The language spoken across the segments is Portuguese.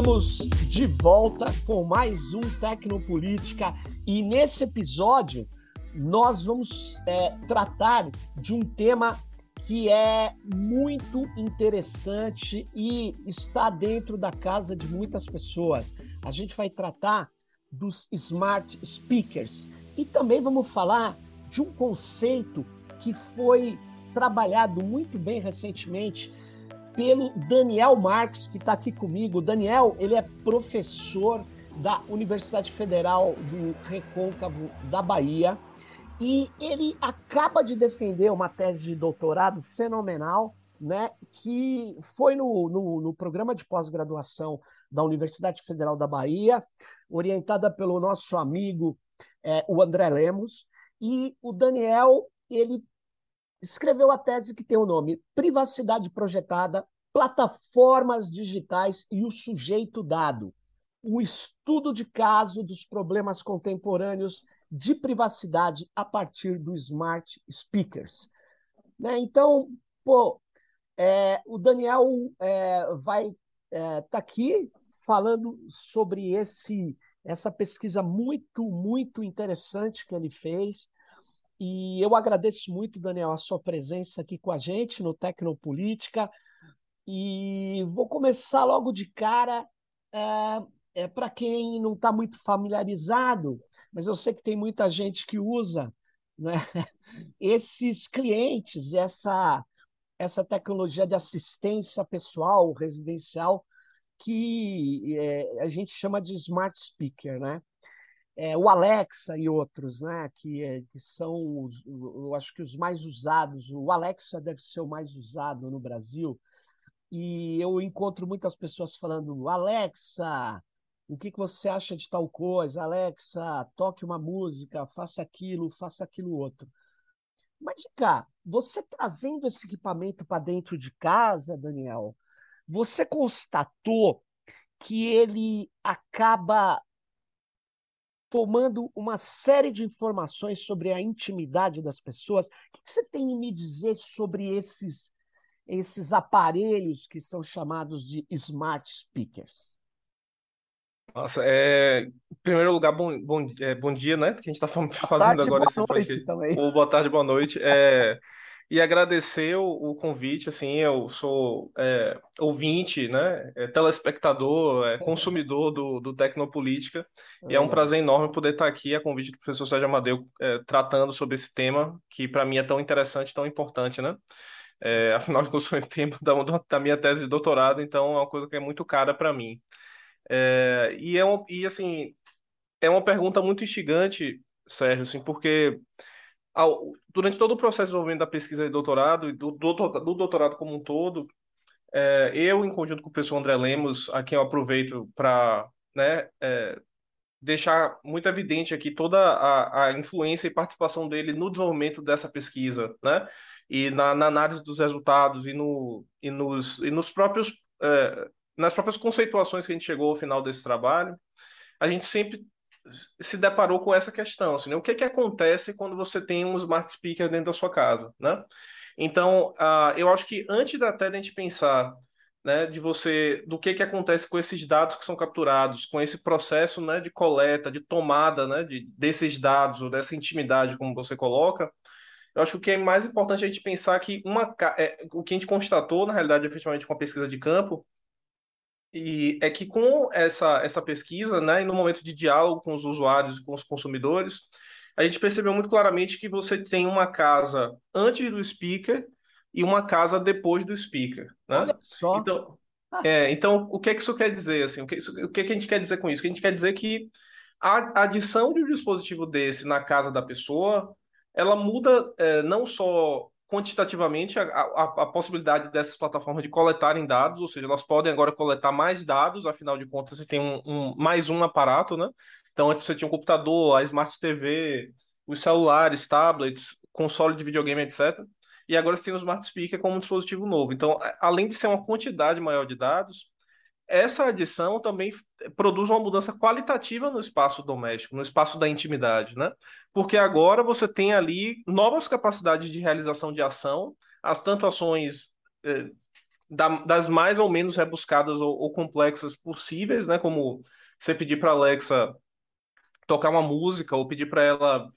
Estamos de volta com mais um Tecnopolítica e nesse episódio nós vamos é, tratar de um tema que é muito interessante e está dentro da casa de muitas pessoas. A gente vai tratar dos smart speakers e também vamos falar de um conceito que foi trabalhado muito bem recentemente pelo Daniel Marques, que está aqui comigo. O Daniel, ele é professor da Universidade Federal do Recôncavo da Bahia e ele acaba de defender uma tese de doutorado fenomenal, né, que foi no, no, no programa de pós-graduação da Universidade Federal da Bahia, orientada pelo nosso amigo é, o André Lemos, e o Daniel ele escreveu a tese que tem o nome Privacidade Projetada, Plataformas Digitais e o Sujeito Dado. Um estudo de caso dos problemas contemporâneos de privacidade a partir do Smart Speakers. Né? Então, pô, é, o Daniel é, vai estar é, tá aqui falando sobre esse essa pesquisa muito, muito interessante que ele fez e eu agradeço muito, Daniel, a sua presença aqui com a gente no Tecnopolítica. E vou começar logo de cara. É, é para quem não está muito familiarizado, mas eu sei que tem muita gente que usa né, esses clientes, essa, essa tecnologia de assistência pessoal, residencial, que é, a gente chama de smart speaker, né? É, o Alexa e outros, né, que, é, que são, os, eu acho que os mais usados. O Alexa deve ser o mais usado no Brasil. E eu encontro muitas pessoas falando: Alexa, o que, que você acha de tal coisa? Alexa, toque uma música, faça aquilo, faça aquilo outro. Mas, cá, você trazendo esse equipamento para dentro de casa, Daniel, você constatou que ele acaba tomando uma série de informações sobre a intimidade das pessoas. O que você tem a me dizer sobre esses, esses aparelhos que são chamados de smart speakers? Nossa, é... em primeiro lugar, bom, bom, é, bom dia, né? Que a gente está fazendo tarde, agora esse podcast. Também. Ou boa tarde, boa noite. É e agradecer o, o, convite, assim, eu sou é, ouvinte, né, é, telespectador, é, consumidor do, do Tecnopolítica, e é um prazer enorme poder estar aqui a convite do professor Sérgio Amadeu, é, tratando sobre esse tema, que para mim é tão interessante, tão importante, né, é, afinal de contas, foi o tempo da, da, minha tese de doutorado, então é uma coisa que é muito cara para mim. É, e, é um, e, assim, é uma pergunta muito instigante, Sérgio, assim, porque durante todo o processo de desenvolvimento da pesquisa de doutorado e do, do, do doutorado como um todo, é, eu, em conjunto com o professor André Lemos, a quem eu aproveito para né, é, deixar muito evidente aqui toda a, a, influência e participação dele no desenvolvimento dessa pesquisa, né? E na, na análise dos resultados e, no, e, nos, e nos próprios, é, nas próprias conceituações que a gente chegou ao final desse trabalho, a gente sempre se deparou com essa questão, assim, né? o que, que acontece quando você tem um smart speaker dentro da sua casa, né? Então, uh, eu acho que antes até de a gente pensar né, de você, do que, que acontece com esses dados que são capturados, com esse processo né, de coleta, de tomada né, de, desses dados, ou dessa intimidade, como você coloca, eu acho que o que é mais importante é a gente pensar que uma, é, o que a gente constatou, na realidade, efetivamente, com a pesquisa de campo, e é que com essa, essa pesquisa, né, e no momento de diálogo com os usuários e com os consumidores, a gente percebeu muito claramente que você tem uma casa antes do speaker e uma casa depois do speaker, né? Olha só. Então, ah. é, então o que é que isso quer dizer assim? O que, isso, o que, é que a gente quer dizer com isso? Que a gente quer dizer é que a adição de um dispositivo desse na casa da pessoa, ela muda é, não só quantitativamente a, a, a, possibilidade dessas plataformas de coletarem dados, ou seja, elas podem agora coletar mais dados, afinal de contas você tem um, um, mais um aparato, né? Então antes você tinha um computador, a Smart TV, os celulares, tablets, console de videogame, etc. E agora você tem o Smart Speaker como um dispositivo novo. Então, além de ser uma quantidade maior de dados, essa adição também produz uma mudança qualitativa no espaço doméstico, no espaço da intimidade, né? Porque agora você tem ali novas capacidades de realização de ação, as tanto ações eh, da, das mais ou menos rebuscadas ou, ou complexas possíveis, né? Como você pedir para Alexa tocar uma música, ou pedir para ela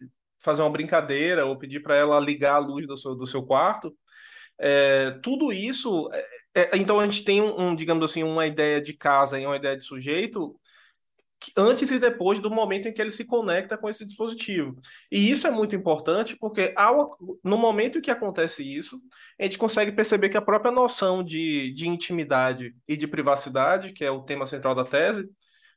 fazer uma brincadeira, ou pedir para ela ligar a luz do seu, do seu quarto. É, tudo isso, é, então a gente tem um, um, digamos assim, uma ideia de casa e uma ideia de sujeito antes e depois do momento em que ele se conecta com esse dispositivo. E isso é muito importante porque ao, no momento em que acontece isso, a gente consegue perceber que a própria noção de, de intimidade e de privacidade, que é o tema central da tese,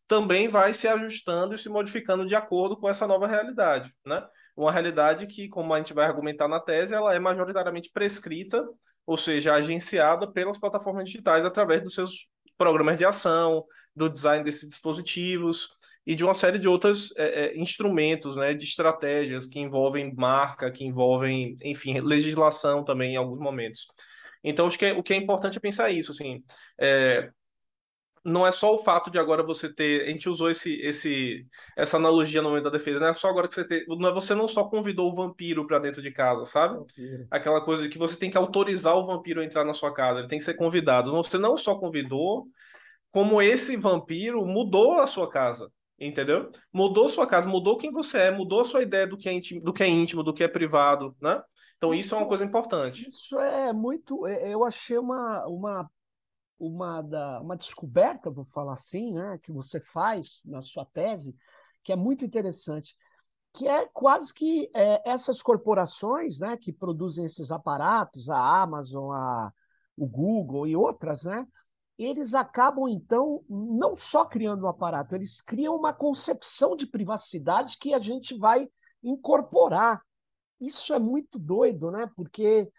também vai se ajustando e se modificando de acordo com essa nova realidade, né? Uma realidade que, como a gente vai argumentar na tese, ela é majoritariamente prescrita, ou seja, agenciada pelas plataformas digitais através dos seus programas de ação, do design desses dispositivos e de uma série de outros é, é, instrumentos, né, de estratégias que envolvem marca, que envolvem, enfim, legislação também em alguns momentos. Então, acho que é, o que é importante é pensar isso, assim, é, não é só o fato de agora você ter. A gente usou esse, esse, essa analogia no momento da defesa, não é só agora que você ter. Não é, você não só convidou o vampiro para dentro de casa, sabe? Vampiro. Aquela coisa de que você tem que autorizar o vampiro a entrar na sua casa, ele tem que ser convidado. Você não só convidou, como esse vampiro mudou a sua casa. Entendeu? Mudou sua casa, mudou quem você é, mudou a sua ideia do que é íntimo, do que é, íntimo, do que é privado, né? Então isso, isso é uma coisa importante. Isso é muito. É, eu achei uma, uma uma, da, uma descoberta, vou falar assim, né, que você faz na sua tese, que é muito interessante, que é quase que é, essas corporações né, que produzem esses aparatos, a Amazon, a, o Google e outras, né, eles acabam, então, não só criando um aparato, eles criam uma concepção de privacidade que a gente vai incorporar. Isso é muito doido, né? Porque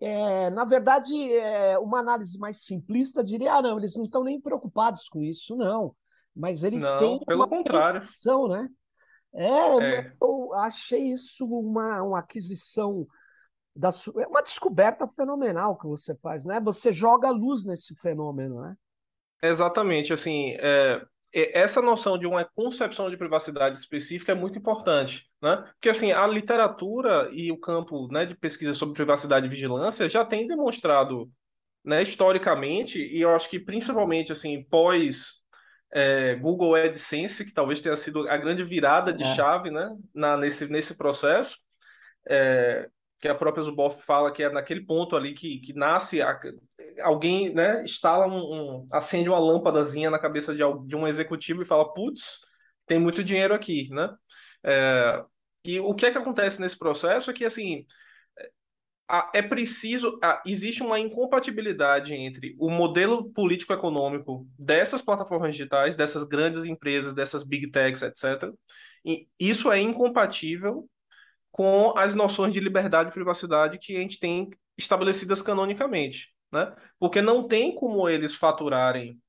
é, na verdade, é, uma análise mais simplista diria: ah, não, eles não estão nem preocupados com isso, não. Mas eles não, têm pelo uma contrário. Preocupação, né? É, é, eu achei isso uma, uma aquisição da é uma descoberta fenomenal que você faz, né? Você joga luz nesse fenômeno, né? Exatamente, assim, é, essa noção de uma concepção de privacidade específica é muito importante, né? Porque assim, a literatura e o campo, né, de pesquisa sobre privacidade e vigilância já tem demonstrado, né, historicamente, e eu acho que principalmente assim, pós é, Google AdSense, que talvez tenha sido a grande virada de é. chave, né, na, nesse, nesse processo, é, que a própria Zuboff fala que é naquele ponto ali que, que nasce a, alguém, né, instala um, um, acende uma lâmpadazinha na cabeça de, de um executivo e fala, putz, tem muito dinheiro aqui, né? É, e o que é que acontece nesse processo é que, assim, é preciso, existe uma incompatibilidade entre o modelo político-econômico dessas plataformas digitais, dessas grandes empresas, dessas big techs, etc. Isso é incompatível com as noções de liberdade e privacidade que a gente tem estabelecidas canonicamente, né? Porque não tem como eles faturarem,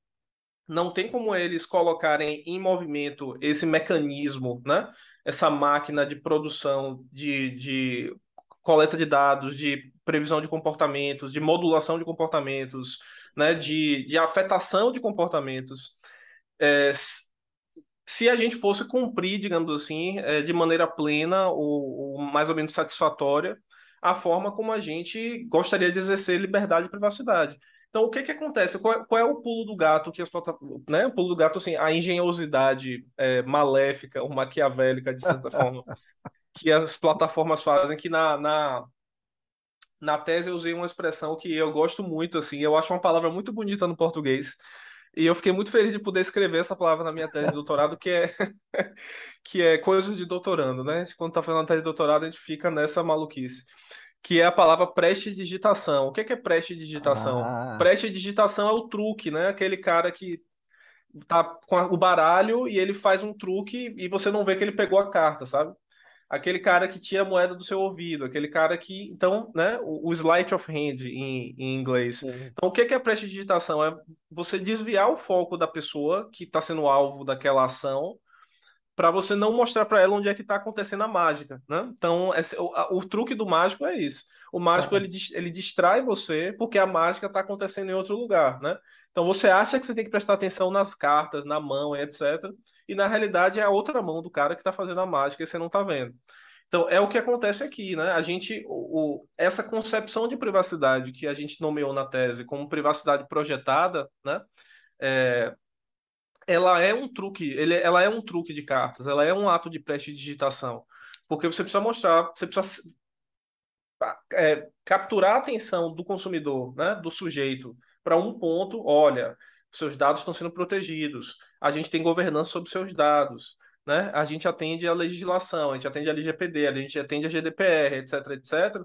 não tem como eles colocarem em movimento esse mecanismo, né? Essa máquina de produção de, de coleta de dados, de previsão de comportamentos, de modulação de comportamentos, né? De, de afetação de comportamentos. É, se a gente fosse cumprir, digamos assim, é, de maneira plena ou, ou, mais ou menos satisfatória a forma como a gente gostaria de exercer liberdade e privacidade. Então, o que que acontece? Qual, qual é o pulo do gato que as plataformas, né? O pulo do gato, assim, a engenhosidade é, maléfica ou maquiavélica, de certa forma, que as plataformas fazem, que na, na, na tese eu usei uma expressão que eu gosto muito, assim, eu acho uma palavra muito bonita no português, e eu fiquei muito feliz de poder escrever essa palavra na minha tese de doutorado, que é que é coisas de doutorando, né? Quando tá fazendo a tese de doutorado, a gente fica nessa maluquice. Que é a palavra prestidigitação. O que é, que é prestidigitação? Ah. Prestidigitação é o truque, né? Aquele cara que tá com o baralho e ele faz um truque e você não vê que ele pegou a carta, sabe? Aquele cara que tira a moeda do seu ouvido, aquele cara que, então, né, o, o sleight of hand em, em inglês. Uhum. Então, o que é prestidigitação? É você desviar o foco da pessoa que está sendo alvo daquela ação para você não mostrar para ela onde é que está acontecendo a mágica, né? Então, esse, o, o, truque do mágico é isso. O mágico, ele, ele distrai você porque a mágica está acontecendo em outro lugar, né? Então, você acha que você tem que prestar atenção nas cartas, na mão, etc., e na realidade é a outra mão do cara que está fazendo a mágica e você não está vendo. Então, é o que acontece aqui, né? A gente, o, essa concepção de privacidade que a gente nomeou na tese como privacidade projetada, né? É, ela é um truque, ele, ela é um truque de cartas, ela é um ato de prestidigitação, porque você precisa mostrar, você precisa é, capturar a atenção do consumidor, né, do sujeito, para um ponto, olha, seus dados estão sendo protegidos, a gente tem governança sobre seus dados, né? A gente atende a legislação, a gente atende a LGPD, a gente atende a GDPR, etc, etc.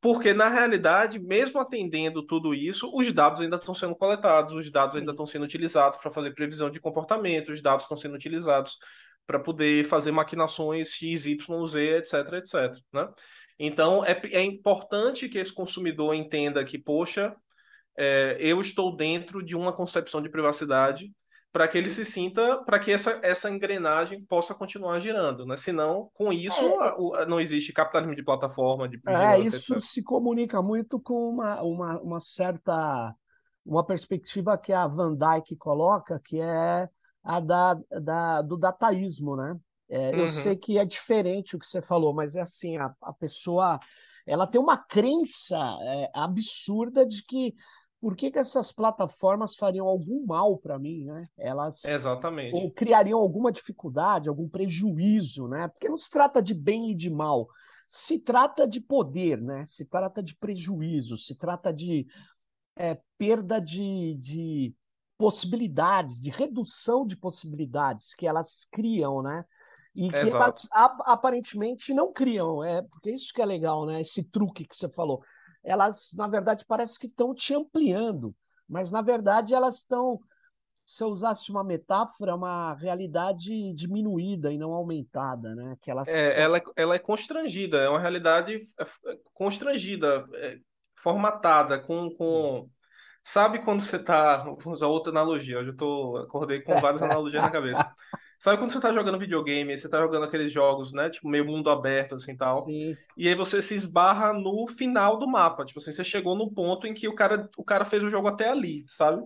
Porque, na realidade, mesmo atendendo tudo isso, os dados ainda estão sendo coletados, os dados ainda estão sendo utilizados para fazer previsão de comportamento, os dados estão sendo utilizados para poder fazer maquinações X, Y, Z, etc, etc. Né? Então, é, é importante que esse consumidor entenda que, poxa, é, eu estou dentro de uma concepção de privacidade para que ele se sinta, para que essa, essa engrenagem possa continuar girando, né? Senão, com isso, é. não existe capitalismo de plataforma, de É, isso etc. se comunica muito com uma, uma, uma certa uma perspectiva que a Van Dyke coloca, que é a da, da, do dataísmo, né? É, uhum. Eu sei que é diferente o que você falou, mas é assim, a, a pessoa ela tem uma crença é, absurda de que por que, que essas plataformas fariam algum mal para mim, né? Elas Exatamente. ou criariam alguma dificuldade, algum prejuízo, né? Porque não se trata de bem e de mal, se trata de poder, né? Se trata de prejuízo, se trata de é, perda de, de possibilidades, de redução de possibilidades que elas criam, né? E que elas aparentemente não criam, é porque isso que é legal, né? Esse truque que você falou elas, na verdade, parece que estão te ampliando, mas, na verdade, elas estão, se eu usasse uma metáfora, uma realidade diminuída e não aumentada, né? Que elas... é, ela, é, ela é constrangida, é uma realidade é, é, constrangida, é, formatada, com, com... Sabe quando você está... Vou usar outra analogia, hoje eu tô, acordei com várias analogias na cabeça. Sabe quando você tá jogando videogame, você tá jogando aqueles jogos, né? Tipo, meio mundo aberto, assim, tal. Sim. E aí você se esbarra no final do mapa. Tipo assim, você chegou no ponto em que o cara, o cara fez o jogo até ali, sabe?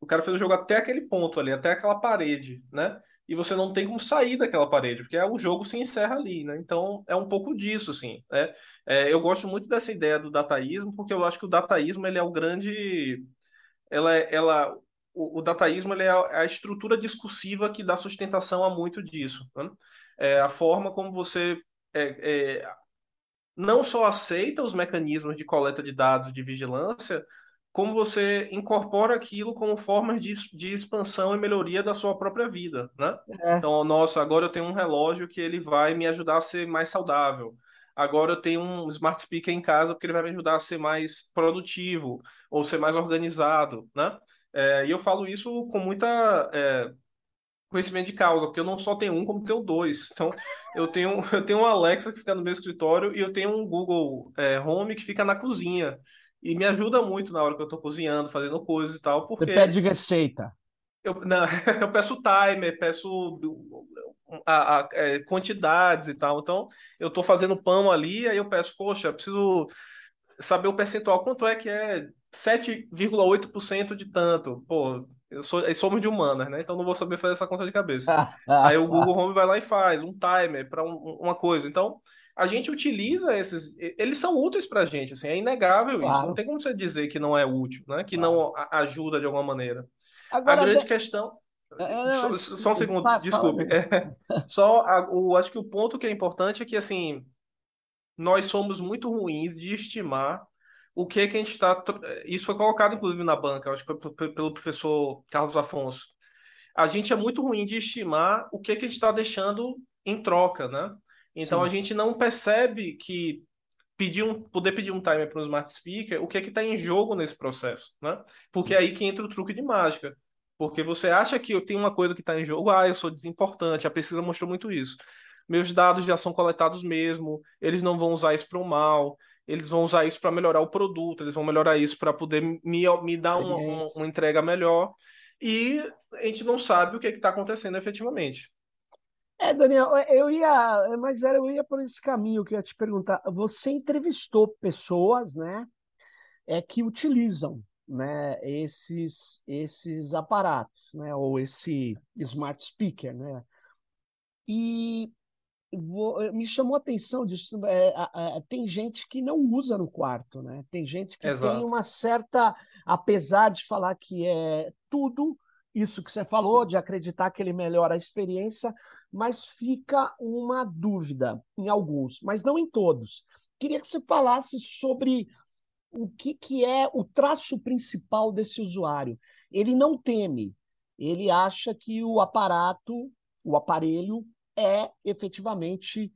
O cara fez o jogo até aquele ponto ali, até aquela parede, né? E você não tem como sair daquela parede, porque o jogo se encerra ali, né? Então, é um pouco disso, assim. Né? É, eu gosto muito dessa ideia do dataísmo, porque eu acho que o dataísmo, ele é o grande... Ela, ela, o, o dataísmo é a, a, estrutura discursiva que dá sustentação a muito disso. Né? É a forma como você é, é, não só aceita os mecanismos de coleta de dados de vigilância, como você incorpora aquilo como formas de, de expansão e melhoria da sua própria vida, né? É. Então, nossa, agora eu tenho um relógio que ele vai me ajudar a ser mais saudável. Agora eu tenho um smart speaker em casa porque ele vai me ajudar a ser mais produtivo ou ser mais organizado, né? É, e eu falo isso com muita é, conhecimento de causa, porque eu não só tenho um, como tenho dois. Então, eu tenho, eu tenho um Alexa que fica no meu escritório e eu tenho um Google é, Home que fica na cozinha. E me ajuda muito na hora que eu estou cozinhando, fazendo coisas e tal, porque... Você pede receita. Eu, não, eu peço timer, peço a, a, é, quantidades e tal. Então, eu estou fazendo pão ali, aí eu peço, poxa, eu preciso saber o percentual, quanto é que é 7,8% de tanto. Pô, eu sou, somos de humanas, né? Então não vou saber fazer essa conta de cabeça. Aí o Google Home vai lá e faz um timer para um, uma coisa. Então a gente utiliza esses, eles são úteis para a gente, assim, é inegável claro. isso. Não tem como você dizer que não é útil, né? Que claro. não ajuda de alguma maneira. Agora, a grande de... questão é, é só, só, um segundo, desculpe. É, só a, o, acho que o ponto que é importante é que assim nós somos muito ruins de estimar o que, que a gente está. Isso foi colocado, inclusive, na banca, acho que foi pelo professor Carlos Afonso. A gente é muito ruim de estimar o que, que a gente está deixando em troca, né? Então Sim. a gente não percebe que pedir um, poder pedir um timer para um smart speaker, o que é que está em jogo nesse processo, né? Porque é aí que entra o truque de mágica. Porque você acha que eu tenho uma coisa que está em jogo, ah, eu sou desimportante, a pesquisa mostrou muito isso. Meus dados já são coletados mesmo, eles não vão usar isso para o mal, eles vão usar isso para melhorar o produto, eles vão melhorar isso para poder me, me dar uma, uma, uma, entrega melhor. E a gente não sabe o que é está acontecendo efetivamente. É, Daniel, eu ia, mas era, eu ia por esse caminho que eu ia te perguntar. Você entrevistou pessoas, né, é, que utilizam, né, esses, esses aparatos, né, ou esse smart speaker, né? E vou, me chamou a atenção disso. É, é, tem gente que não usa no quarto, né? Tem gente que Exato. tem uma certa, apesar de falar que é tudo isso que você falou, de acreditar que ele melhora a experiência, mas fica uma dúvida em alguns, mas não em todos. Queria que você falasse sobre o que, que é o traço principal desse usuário. Ele não teme, ele acha que o aparato, o aparelho, é efetivamente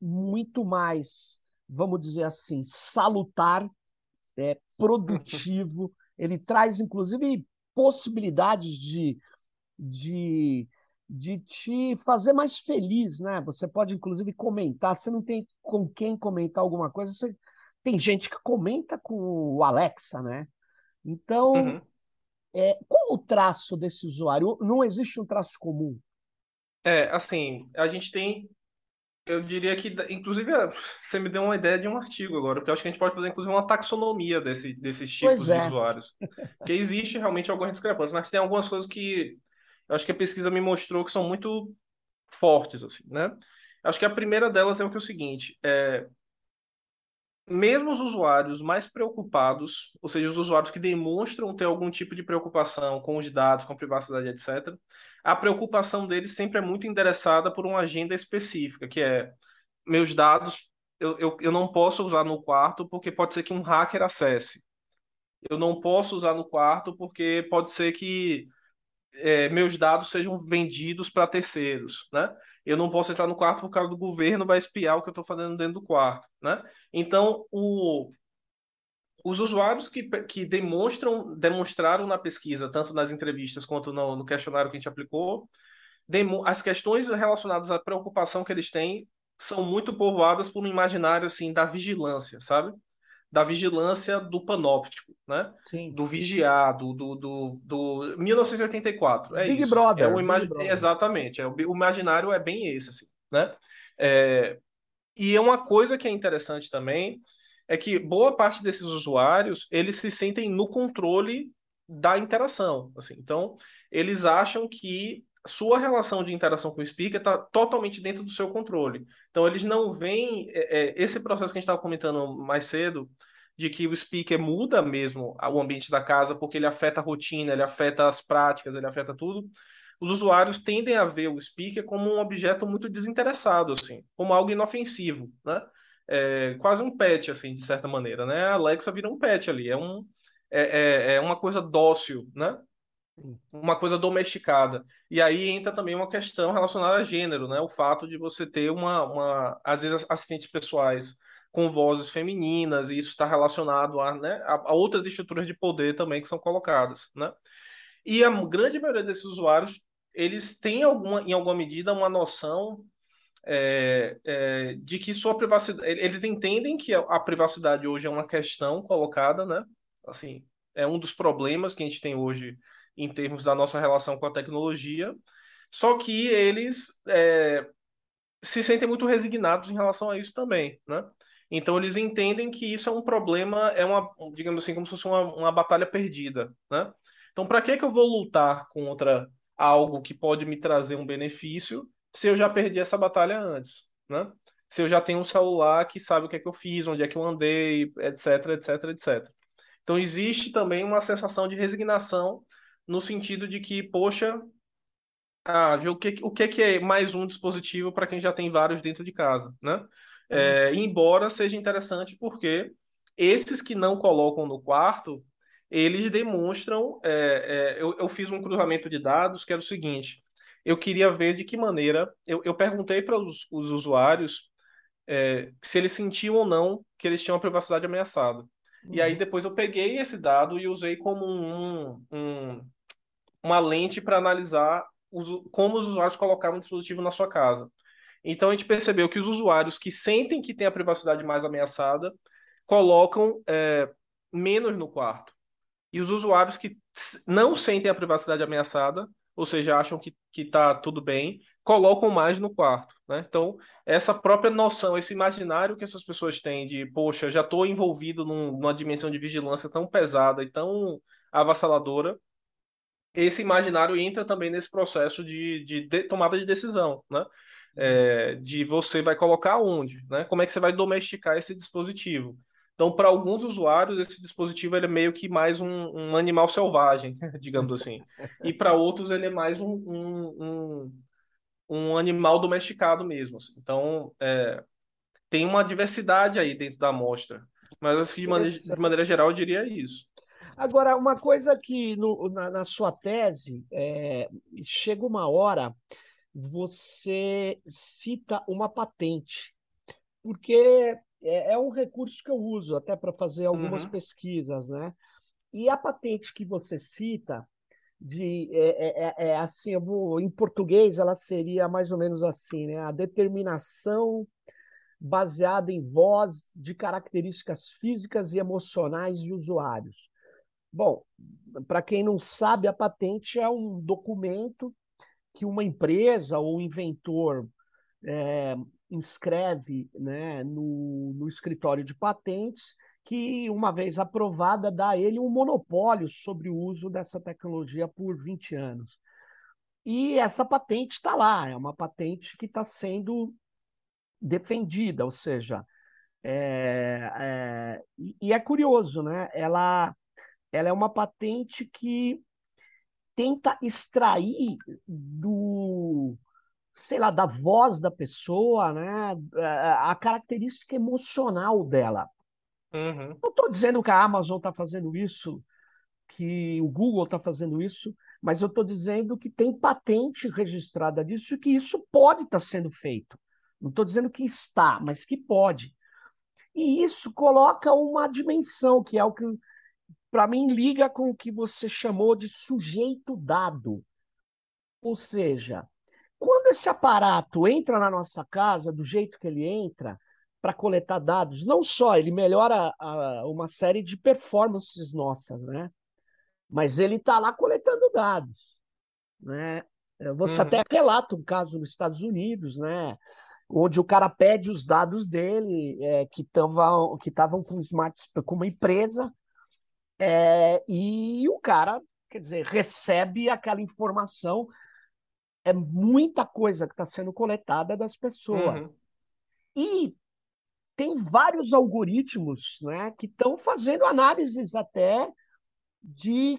muito mais, vamos dizer assim, salutar, é, produtivo. Ele traz, inclusive, possibilidades de, de, de te fazer mais feliz, né? Você pode, inclusive, comentar. Você não tem com quem comentar alguma coisa, você tem gente que comenta com o Alexa, né? Então, uhum. é, qual o traço desse usuário? Não existe um traço comum. É, assim, a gente tem. Eu diria que, inclusive, você me deu uma ideia de um artigo agora, porque eu acho que a gente pode fazer, inclusive, uma taxonomia desse, desses tipos é. de usuários. Porque existe realmente algumas discrepâncias, mas tem algumas coisas que eu acho que a pesquisa me mostrou que são muito fortes, assim, né? Acho que a primeira delas é o que é o seguinte: é, mesmo os usuários mais preocupados, ou seja, os usuários que demonstram ter algum tipo de preocupação com os dados, com a privacidade, etc., a preocupação deles sempre é muito endereçada por uma agenda específica, que é meus dados eu, eu, eu não posso usar no quarto porque pode ser que um hacker acesse. Eu não posso usar no quarto porque pode ser que é, meus dados sejam vendidos para terceiros, né? Eu não posso entrar no quarto por causa do governo vai espiar o que eu estou fazendo dentro do quarto, né? Então, o, os usuários que, que demonstram, demonstraram na pesquisa, tanto nas entrevistas quanto no, no questionário que a gente aplicou, demo, as questões relacionadas à preocupação que eles têm são muito povoadas por um imaginário assim da vigilância, sabe? Da vigilância do panóptico, né? Sim. Do vigiado, do, do, do 1984. É Big isso. Brother. É o imag... Brother. Exatamente. É, o imaginário é bem esse, assim, né? É... E é uma coisa que é interessante também é que boa parte desses usuários eles se sentem no controle da interação, assim. Então eles acham que sua relação de interação com o speaker está totalmente dentro do seu controle. Então, eles não veem é, é, esse processo que a gente estava comentando mais cedo, de que o speaker muda mesmo o ambiente da casa, porque ele afeta a rotina, ele afeta as práticas, ele afeta tudo. Os usuários tendem a ver o speaker como um objeto muito desinteressado, assim, como algo inofensivo, né? É, quase um pet, assim, de certa maneira, né? A Alexa vira um pet ali, é, um, é, é, é uma coisa dócil, né? Uma coisa domesticada. E aí entra também uma questão relacionada a gênero, né? O fato de você ter uma, uma às vezes, assistentes pessoais com vozes femininas, e isso está relacionado a, né, a, outras estruturas de poder também que são colocadas, né? E a grande maioria desses usuários, eles têm alguma, em alguma medida uma noção é, é, de que sua privacidade, eles entendem que a, a privacidade hoje é uma questão colocada, né? Assim, é um dos problemas que a gente tem hoje em termos da nossa relação com a tecnologia, só que eles é, se sentem muito resignados em relação a isso também, né? Então eles entendem que isso é um problema, é uma, digamos assim, como se fosse uma, uma batalha perdida, né? Então para que que eu vou lutar contra algo que pode me trazer um benefício se eu já perdi essa batalha antes, né? Se eu já tenho um celular que sabe o que é que eu fiz, onde é que eu andei, etc, etc, etc. Então existe também uma sensação de resignação no sentido de que, poxa, ah, o que, o que é mais um dispositivo para quem já tem vários dentro de casa, né? É, uhum. embora seja interessante porque esses que não colocam no quarto, eles demonstram. É, é, eu, eu, fiz um cruzamento de dados que era o seguinte: eu queria ver de que maneira. Eu, eu perguntei para os, os usuários é, se eles sentiam ou não que eles tinham a privacidade ameaçada. E aí uhum. depois eu peguei esse dado e usei como um, um, uma lente para analisar os, como os usuários colocavam o dispositivo na sua casa. Então a gente percebeu que os usuários que sentem que tem a privacidade mais ameaçada colocam é, menos no quarto. E os usuários que não sentem a privacidade ameaçada, ou seja, acham que está tudo bem, colocam mais no quarto. Né? Então, essa própria noção, esse imaginário que essas pessoas têm de, poxa, já estou envolvido num, numa dimensão de vigilância tão pesada e tão avassaladora, esse imaginário entra também nesse processo de, de, de tomada de decisão, né? é, de você vai colocar onde, né? Como é que você vai domesticar esse dispositivo. Então, para alguns usuários, esse dispositivo ele é meio que mais um, um animal selvagem, digamos assim. E para outros, ele é mais um, um, um, animal domesticado mesmo. Assim. Então, é, tem uma diversidade aí dentro da amostra. Mas acho que de maneira, de maneira geral eu diria isso. Agora, uma coisa que no, na, na, sua tese é, chega uma hora, você cita uma patente, porque é, é um recurso que eu uso até para fazer algumas uhum. pesquisas, né? E a patente que você cita, de é, é, é, é assim, eu vou, em português ela seria mais ou menos assim, né? A determinação baseada em voz de características físicas e emocionais de usuários. Bom, para quem não sabe, a patente é um documento que uma empresa ou inventor é, inscreve né, no, no escritório de patentes, que, uma vez aprovada, dá a ele um monopólio sobre o uso dessa tecnologia por 20 anos. E essa patente está lá, é uma patente que está sendo defendida, ou seja, é, é, e é curioso, né? Ela, ela é uma patente que tenta extrair do, sei lá, da voz da pessoa, né? A característica emocional dela. Uhum. Não estou dizendo que a Amazon está fazendo isso, que o Google está fazendo isso, mas eu estou dizendo que tem patente registrada disso e que isso pode estar tá sendo feito. Não estou dizendo que está, mas que pode. E isso coloca uma dimensão, que é o que, para mim, liga com o que você chamou de sujeito dado. Ou seja, quando esse aparato entra na nossa casa do jeito que ele entra, para coletar dados, não só ele melhora a, uma série de performances nossas, né? Mas ele está lá coletando dados, né? Você uhum. até relata um caso nos Estados Unidos, né? onde o cara pede os dados dele, é, que estavam que com smart com uma empresa, é, e o cara, quer dizer, recebe aquela informação. É muita coisa que está sendo coletada das pessoas. Uhum. E tem vários algoritmos né, que estão fazendo análises até de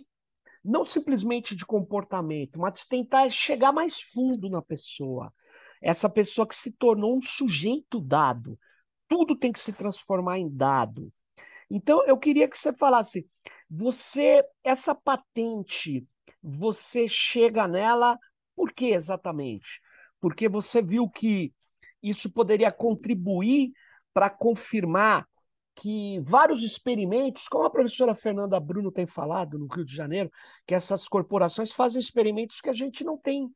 não simplesmente de comportamento, mas tentar chegar mais fundo na pessoa essa pessoa que se tornou um sujeito dado. Tudo tem que se transformar em dado. Então, eu queria que você falasse, você, essa patente, você chega nela por quê exatamente? Porque você viu que isso poderia contribuir para confirmar que vários experimentos, como a professora Fernanda Bruno tem falado no Rio de Janeiro, que essas corporações fazem experimentos que a gente não tem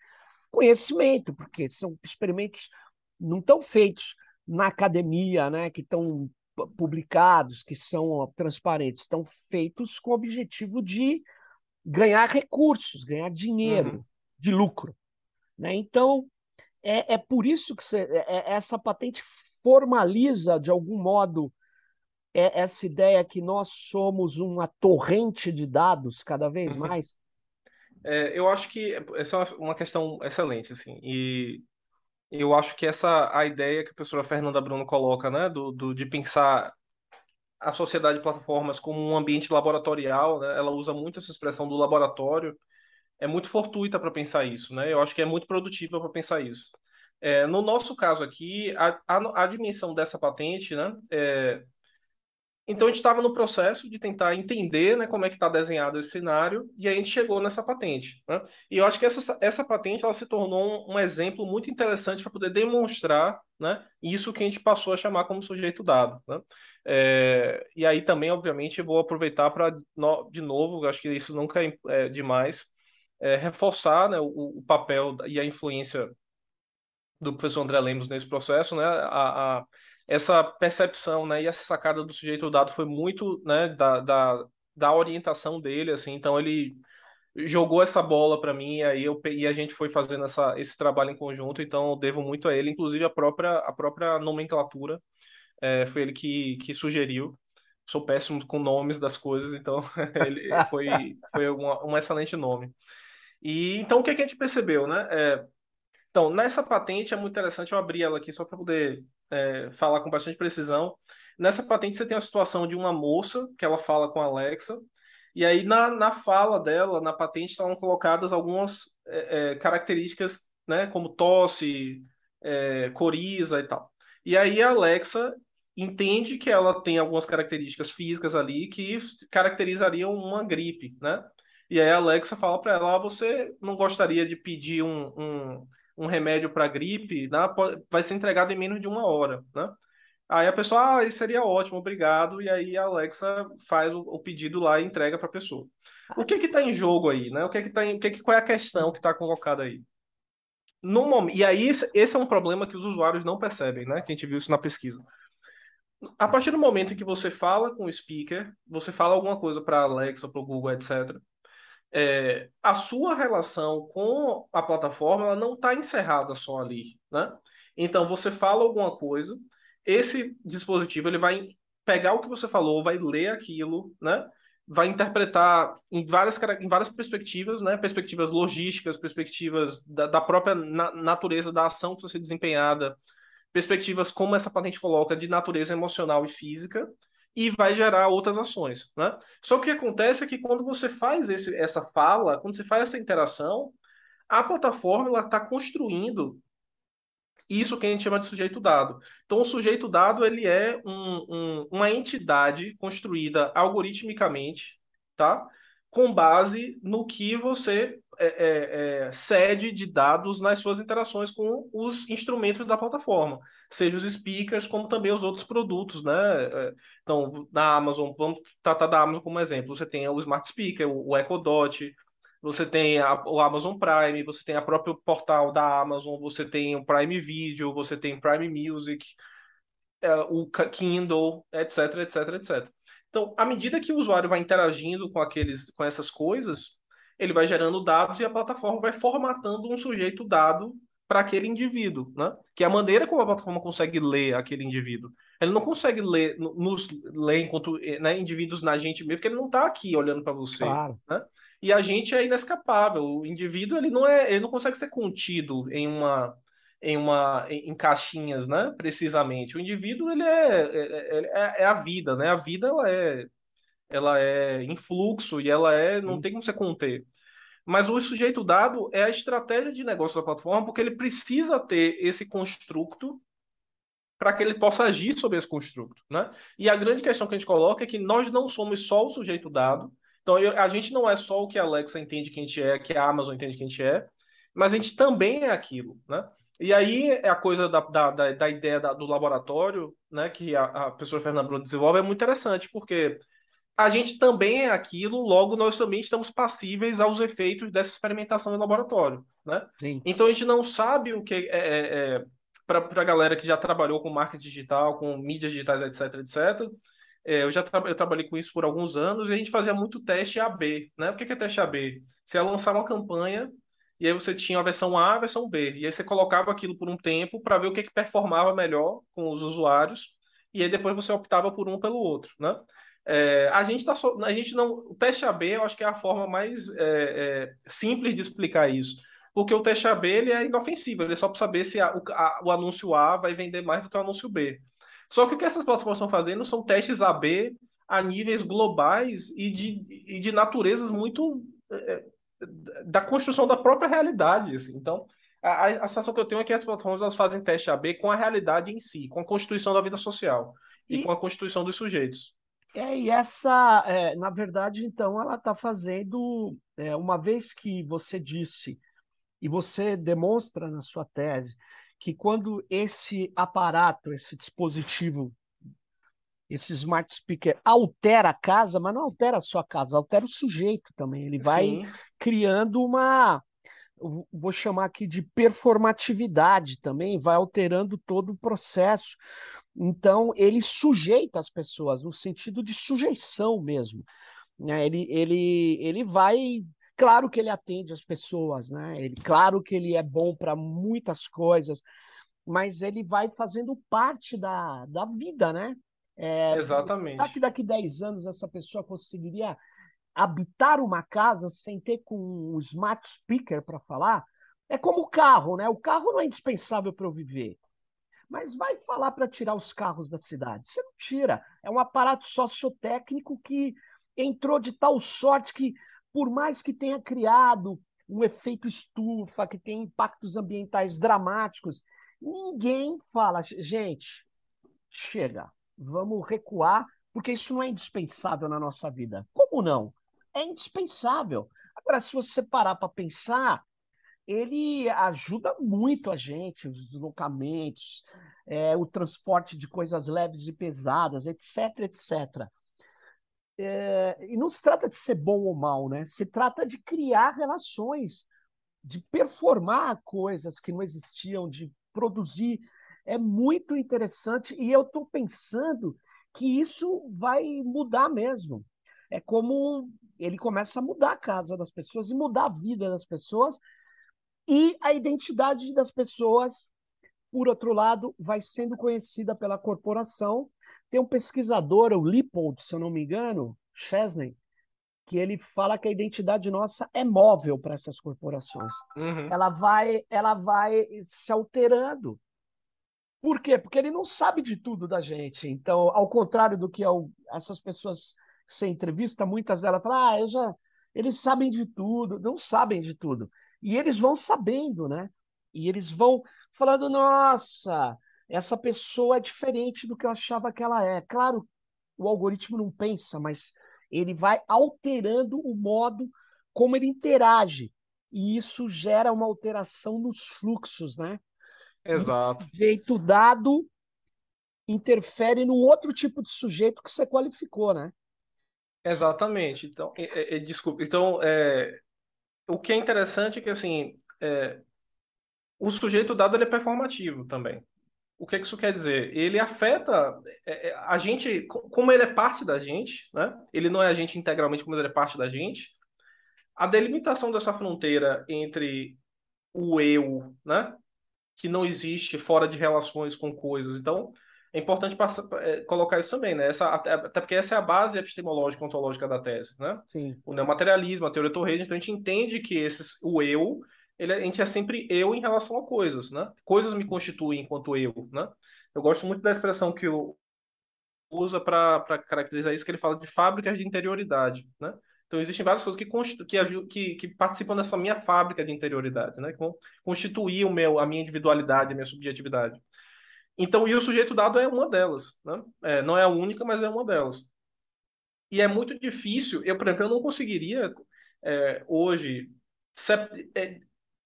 conhecimento, porque são experimentos não tão feitos na academia, né, que estão publicados, que são transparentes, estão feitos com o objetivo de ganhar recursos, ganhar dinheiro, uhum. de lucro. Né? Então, é, é por isso que você, é, é essa patente formaliza, de algum modo, é, essa ideia que nós somos uma torrente de dados cada vez uhum. mais. É, eu acho que essa é uma questão excelente, assim, e eu acho que essa a ideia que a professora Fernanda Bruno coloca, né, do, do de pensar a sociedade de plataformas como um ambiente laboratorial, né, ela usa muito essa expressão do laboratório, é muito fortuita para pensar isso, né, eu acho que é muito produtiva para pensar isso. É, no nosso caso aqui, a, a, a dimensão dessa patente, né, é, então a gente estava no processo de tentar entender né, como é que está desenhado esse cenário e aí a gente chegou nessa patente. Né? E eu acho que essa, essa patente ela se tornou um, um exemplo muito interessante para poder demonstrar né, isso que a gente passou a chamar como sujeito dado. Né? É, e aí também, obviamente, vou aproveitar para, no, de novo, acho que isso nunca é, é demais, é, reforçar né, o, o, papel e a influência do professor André Lemos nesse processo, né, a, a essa percepção, né, e essa sacada do sujeito dado foi muito, né, da, da, da orientação dele, assim, então ele jogou essa bola para mim e aí eu e a gente foi fazendo essa, esse trabalho em conjunto, então eu devo muito a ele, inclusive a própria a própria nomenclatura é, foi ele que, que sugeriu. Sou péssimo com nomes das coisas, então ele foi foi um, um excelente nome. E então o que, é que a gente percebeu, né? É, Então, nessa patente é muito interessante, eu abri ela aqui só para poder é, falar com bastante precisão. Nessa patente você tem a situação de uma moça que ela fala com a Alexa, e aí na, na fala dela, na patente, estão colocadas algumas é, é, características, né, como tosse, é, coriza e tal. E aí a Alexa entende que ela tem algumas características físicas ali que caracterizariam uma gripe, né? E aí a Alexa fala para ela: ah, você não gostaria de pedir um, um, um remédio para gripe? Né? Vai ser entregado em menos de uma hora, né? Aí a pessoa, ah, isso seria ótimo, obrigado. E aí a Alexa faz o, o pedido lá e entrega para a pessoa. O que que está em jogo aí, né? O que que tá em, o que que, qual é a questão que está colocada aí? No momento, e aí esse é um problema que os usuários não percebem, né? Que a gente viu isso na pesquisa. A partir do momento em que você fala com o speaker, você fala alguma coisa para Alexa, para o Google, etc é, a sua relação com a plataforma ela não está encerrada só ali, né? Então você fala alguma coisa, esse dispositivo ele vai pegar o que você falou, vai ler aquilo, né? Vai interpretar em várias, em várias perspectivas, né? Perspectivas logísticas, perspectivas da, da própria na, natureza da ação que ser desempenhada, perspectivas como essa patente coloca de natureza emocional e física, e vai gerar outras ações, né? Só que o que acontece é que quando você faz esse, essa fala, quando você faz essa interação, a plataforma está construindo isso que a gente chama de sujeito dado. Então, o sujeito dado ele é um, um, uma entidade construída algoritmicamente, tá? Com base no que você é, é, é, cede de dados nas suas interações com os instrumentos da plataforma, seja os speakers, como também os outros produtos, né? É, então, na Amazon, vamos tratar da Amazon como exemplo, você tem o Smart Speaker, o, o Echo Dot, você tem a, o Amazon Prime, você tem a próprio portal da Amazon, você tem o Prime Video, você tem Prime Music, é, o Kindle, etc, etc, etc. Então, à medida que o usuário vai interagindo com aqueles, com essas coisas, ele vai gerando dados e a plataforma vai formatando um sujeito dado para aquele indivíduo, né? Que é a maneira como a plataforma consegue ler aquele indivíduo. Ele não consegue ler, nos ler enquanto né, indivíduos na gente mesmo, porque ele não está aqui olhando para você, claro. né? E a gente é inescapável. O indivíduo ele não é, ele não consegue ser contido em uma em uma em caixinhas, né? Precisamente. O indivíduo ele é, é, é, é a vida, né? A vida ela é ela é em fluxo e ela é não tem como você conter. Mas o sujeito dado é a estratégia de negócio da plataforma, porque ele precisa ter esse construto para que ele possa agir sobre esse construto, né? E a grande questão que a gente coloca é que nós não somos só o sujeito dado. Então eu, a gente não é só o que a Alexa entende que a gente é, que a Amazon entende que a gente é, mas a gente também é aquilo, né? E aí é a coisa da, da, da, da ideia da, do laboratório, né, que a, a professora Fernanda Bruno desenvolve é muito interessante, porque a gente também é aquilo, logo nós também estamos passíveis aos efeitos dessa experimentação em laboratório, né? Sim. Então a gente não sabe o que é, é, é para a galera que já trabalhou com marketing digital, com mídias digitais, etc, etc. É, eu já tra eu trabalhei com isso por alguns anos e a gente fazia muito teste AB, né? O que é teste AB? Você ia lançar uma campanha e aí você tinha a versão A, a versão B, e aí você colocava aquilo por um tempo para ver o que, que performava melhor com os usuários e aí depois você optava por um pelo outro, né? É, a gente tá so, a gente não, o teste AB eu acho que é a forma mais é, é, simples de explicar isso, porque o teste AB ele é inofensivo, ele é só para saber se a, o, a, o, anúncio A vai vender mais do que o anúncio B. Só que o que essas plataformas estão fazendo são testes AB a níveis globais e de, e de naturezas muito é, da construção da própria realidade. Assim. Então, a, a, sensação que eu tenho é que as plataformas elas fazem teste AB com a realidade em si, com a constituição da vida social e, e com a constituição dos sujeitos. É, e essa, é, na verdade, então, ela está fazendo, é, uma vez que você disse, e você demonstra na sua tese, que quando esse aparato, esse dispositivo, esse smart speaker altera a casa, mas não altera a sua casa, altera o sujeito também. Ele vai Sim. criando uma, vou chamar aqui de performatividade também, vai alterando todo o processo. Então, ele sujeita as pessoas, no sentido de sujeição mesmo. Né? Ele, ele, ele vai. Claro que ele atende as pessoas, né? Ele, claro que ele é bom para muitas coisas, mas ele vai fazendo parte da, da vida, né? É, Exatamente. Será que daqui 10 anos essa pessoa conseguiria habitar uma casa sem ter com um smart speaker para falar? É como o carro, né? O carro não é indispensável para eu viver. Mas vai falar para tirar os carros da cidade. Você não tira. É um aparato sociotécnico que entrou de tal sorte que, por mais que tenha criado um efeito estufa, que tem impactos ambientais dramáticos, ninguém fala, gente, chega, vamos recuar, porque isso não é indispensável na nossa vida. Como não? É indispensável. Agora, se você parar para pensar, ele ajuda muito a gente, os deslocamentos, é, o transporte de coisas leves e pesadas, etc, etc. É, e não se trata de ser bom ou mal, né? Se trata de criar relações, de performar coisas que não existiam, de produzir. É muito interessante e eu estou pensando que isso vai mudar mesmo. É como ele começa a mudar a casa das pessoas e mudar a vida das pessoas e a identidade das pessoas, por outro lado, vai sendo conhecida pela corporação. Tem um pesquisador, o Lippold, se eu não me engano, Chesney, que ele fala que a identidade nossa é móvel para essas corporações. Uhum. Ela vai, ela vai se alterando. Por quê? Porque ele não sabe de tudo da gente. Então, ao contrário do que essas pessoas você entrevista, muitas delas falam, ah, eu já... eles sabem de tudo. Não sabem de tudo. E eles vão sabendo, né? E eles vão falando: nossa, essa pessoa é diferente do que eu achava que ela é. Claro, o algoritmo não pensa, mas ele vai alterando o modo como ele interage. E isso gera uma alteração nos fluxos, né? Exato. Um jeito dado interfere num outro tipo de sujeito que você qualificou, né? Exatamente. Então, é, é, desculpa. Então, é, o que é interessante é que assim é, o sujeito dado ele é performativo também. O que, é que isso quer dizer? Ele afeta é, é, a gente, como ele é parte da gente, né? Ele não é a gente integralmente, como ele é parte da gente. A delimitação dessa fronteira entre o eu, né? Que não existe fora de relações com coisas. Então, é importante passar, é, colocar isso também, né? Essa, até, porque essa é a base epistemológica ontológica da tese, né? Sim. O neomaterialismo, a teoria Torres, então a gente entende que esses, o eu, ele, a gente é sempre eu em relação a coisas, né? Coisas me constituem enquanto eu, né? Eu gosto muito da expressão que o usa para caracterizar isso, que ele fala de fábricas de interioridade, né? Então, existem várias coisas que, que, que, que, participam dessa minha fábrica de interioridade, né? Que constituir o meu, a minha individualidade, a minha subjetividade. Então, e o sujeito dado é uma delas. Né? É, não é a única, mas é uma delas. E é muito difícil, eu, por exemplo, eu não conseguiria é, hoje é,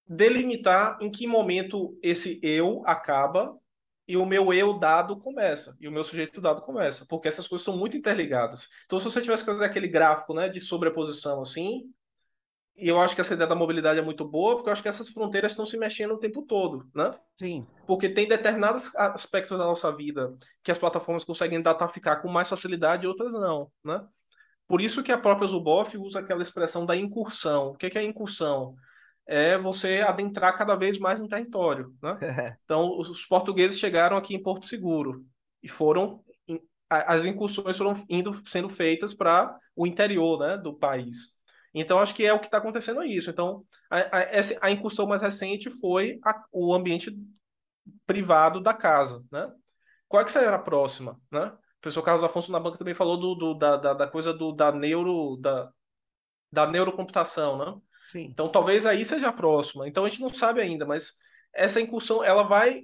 delimitar em que momento esse eu acaba e o meu eu dado começa, e o meu sujeito dado começa, porque essas coisas são muito interligadas. Então, se você tivesse que fazer aquele gráfico né, de sobreposição assim, e eu acho que essa ideia da mobilidade é muito boa, porque eu acho que essas fronteiras estão se mexendo o tempo todo, né? Sim. Porque tem determinados aspectos da nossa vida que as plataformas conseguem dataficar com mais facilidade e outras não, né? Por isso que a própria Zuboff usa aquela expressão da incursão. O que é incursão? É você adentrar cada vez mais no território, né? Então, os portugueses chegaram aqui em Porto Seguro e foram as incursões foram indo sendo feitas para o interior, né, do país. Então, acho que é o que está acontecendo é isso. Então, a, a, a incursão mais recente foi a, o ambiente privado da casa, né? Qual é que será a próxima, né? O professor Carlos Afonso na banca também falou do, do da, da, da, coisa do, da neuro da, da neurocomputação, né? Sim. Então, talvez aí seja a próxima. Então, a gente não sabe ainda, mas essa incursão, ela vai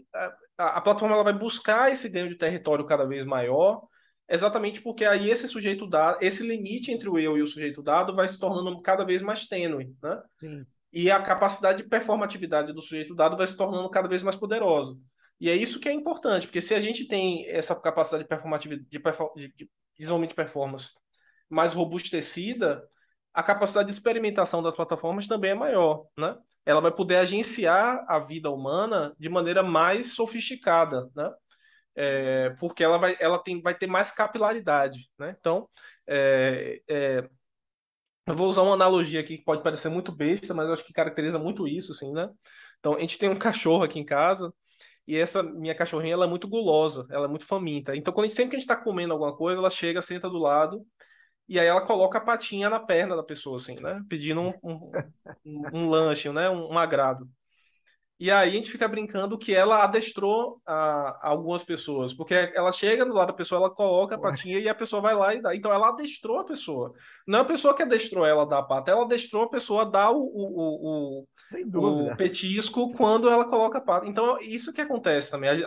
a, a plataforma ela vai buscar esse ganho de território cada vez maior exatamente porque aí esse sujeito dado, esse limite entre o eu e o sujeito dado vai se tornando cada vez mais tênue, né? Sim. E a capacidade de performatividade do sujeito dado vai se tornando cada vez mais poderosa. E é isso que é importante, porque se a gente tem essa capacidade de performatividade, de, de, de, de performance mais robustecida, a capacidade de experimentação das plataformas também é maior, né? Ela vai poder agenciar a vida humana de maneira mais sofisticada, né? É, porque ela, vai, ela tem, vai ter mais capilaridade. Né? Então, é, é, eu vou usar uma analogia aqui que pode parecer muito besta, mas eu acho que caracteriza muito isso. Assim, né? Então, a gente tem um cachorro aqui em casa e essa minha cachorrinha ela é muito gulosa, ela é muito faminta. Então, quando a gente, sempre que a gente está comendo alguma coisa, ela chega, senta do lado e aí ela coloca a patinha na perna da pessoa, assim, né? Pedindo um, um, um, lanche, né? Um, um agrado. E aí a gente fica brincando que ela adestrou a, a algumas pessoas, porque ela chega do lado da pessoa, ela coloca a patinha e a pessoa vai lá e dá. Então ela adestrou a pessoa. Não é a pessoa que adestrou ela a dar a pata, ela adestrou a pessoa a dar o, o, o, o petisco quando ela coloca a pata. Então isso que acontece também.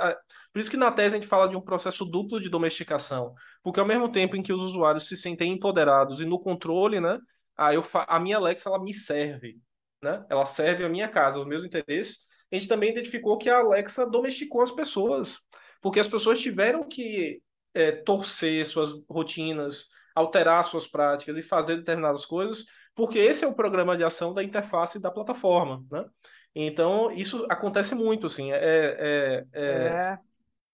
Por isso que na tese a gente fala de um processo duplo de domesticação, porque ao mesmo tempo em que os usuários se sentem empoderados e no controle, né? A, eu, a minha Alexa ela me serve, né? Ela serve a minha casa, os meus interesses a gente também identificou que a Alexa domesticou as pessoas, porque as pessoas tiveram que é, torcer suas rotinas, alterar suas práticas e fazer determinadas coisas, porque esse é o programa de ação da interface da plataforma, né? Então, isso acontece muito, assim, é... É, é, é,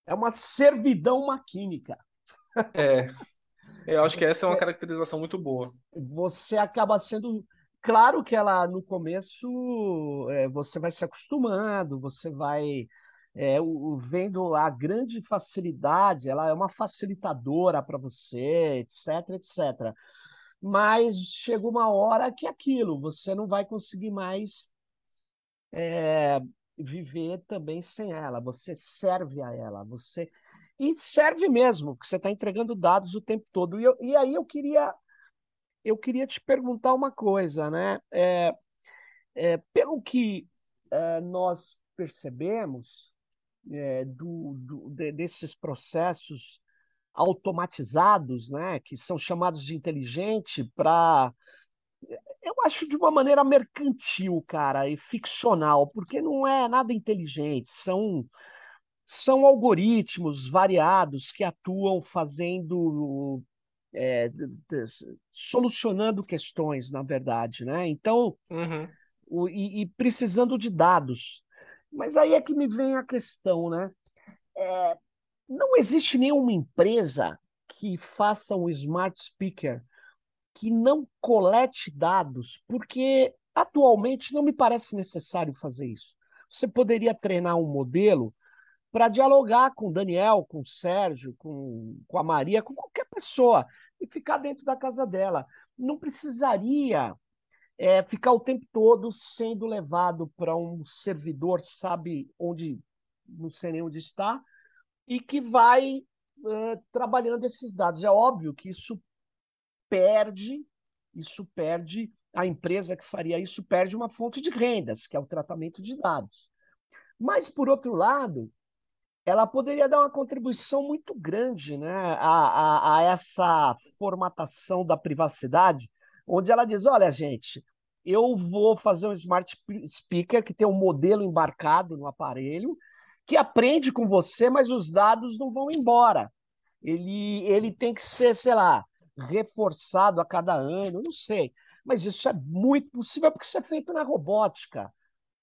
é uma servidão maquínica. É, eu acho que essa é uma caracterização muito boa. Você acaba sendo Claro que ela no começo é, você vai se acostumando, você vai é, o, vendo a grande facilidade, ela é uma facilitadora para você, etc, etc. Mas chega uma hora que é aquilo, você não vai conseguir mais é, viver também sem ela. Você serve a ela, você e serve mesmo, que você está entregando dados o tempo todo. E, eu, e aí eu queria eu queria te perguntar uma coisa, né? É, é, pelo que é, nós percebemos é, do, do, de, desses processos automatizados, né, que são chamados de inteligente, para eu acho de uma maneira mercantil, cara, e ficcional, porque não é nada inteligente, são são algoritmos variados que atuam fazendo é, solucionando questões, na verdade, né? Então, uhum. o, e, e, precisando de dados. Mas aí é que me vem a questão, né? É, não existe nenhuma empresa que faça um smart speaker que não colete dados, porque atualmente não me parece necessário fazer isso. Você poderia treinar um modelo para dialogar com o Daniel, com o Sérgio, com, com a Maria, com qualquer pessoa, e ficar dentro da casa dela. Não precisaria é, ficar o tempo todo sendo levado para um servidor, sabe onde, não sei nem onde está, e que vai é, trabalhando esses dados. É óbvio que isso perde, isso perde, a empresa que faria isso perde uma fonte de rendas, que é o tratamento de dados. Mas, por outro lado, ela poderia dar uma contribuição muito grande né, a, a, a, essa formatação da privacidade, onde ela diz: olha, gente, eu vou fazer um smart speaker que tem um modelo embarcado no aparelho, que aprende com você, mas os dados não vão embora. Ele, ele tem que ser, sei lá, reforçado a cada ano, não sei. Mas isso é muito possível porque isso é feito na robótica.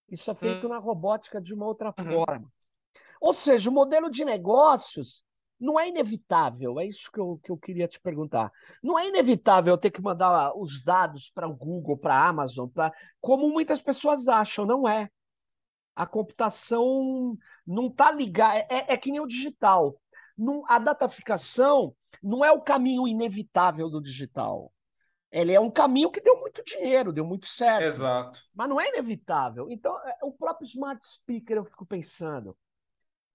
Isso é feito hum. na robótica de uma outra uhum. forma. Ou seja, o modelo de negócios não é inevitável, é isso que eu, que eu queria te perguntar. Não é inevitável ter que mandar os dados para o Google, para a Amazon, pra, como muitas pessoas acham, não é. A computação não está ligada, é, é que nem o digital. Não, a dataficação não é o caminho inevitável do digital. Ele é um caminho que deu muito dinheiro, deu muito certo. Exato. Mas não é inevitável. Então, é, o próprio smart speaker, eu fico pensando,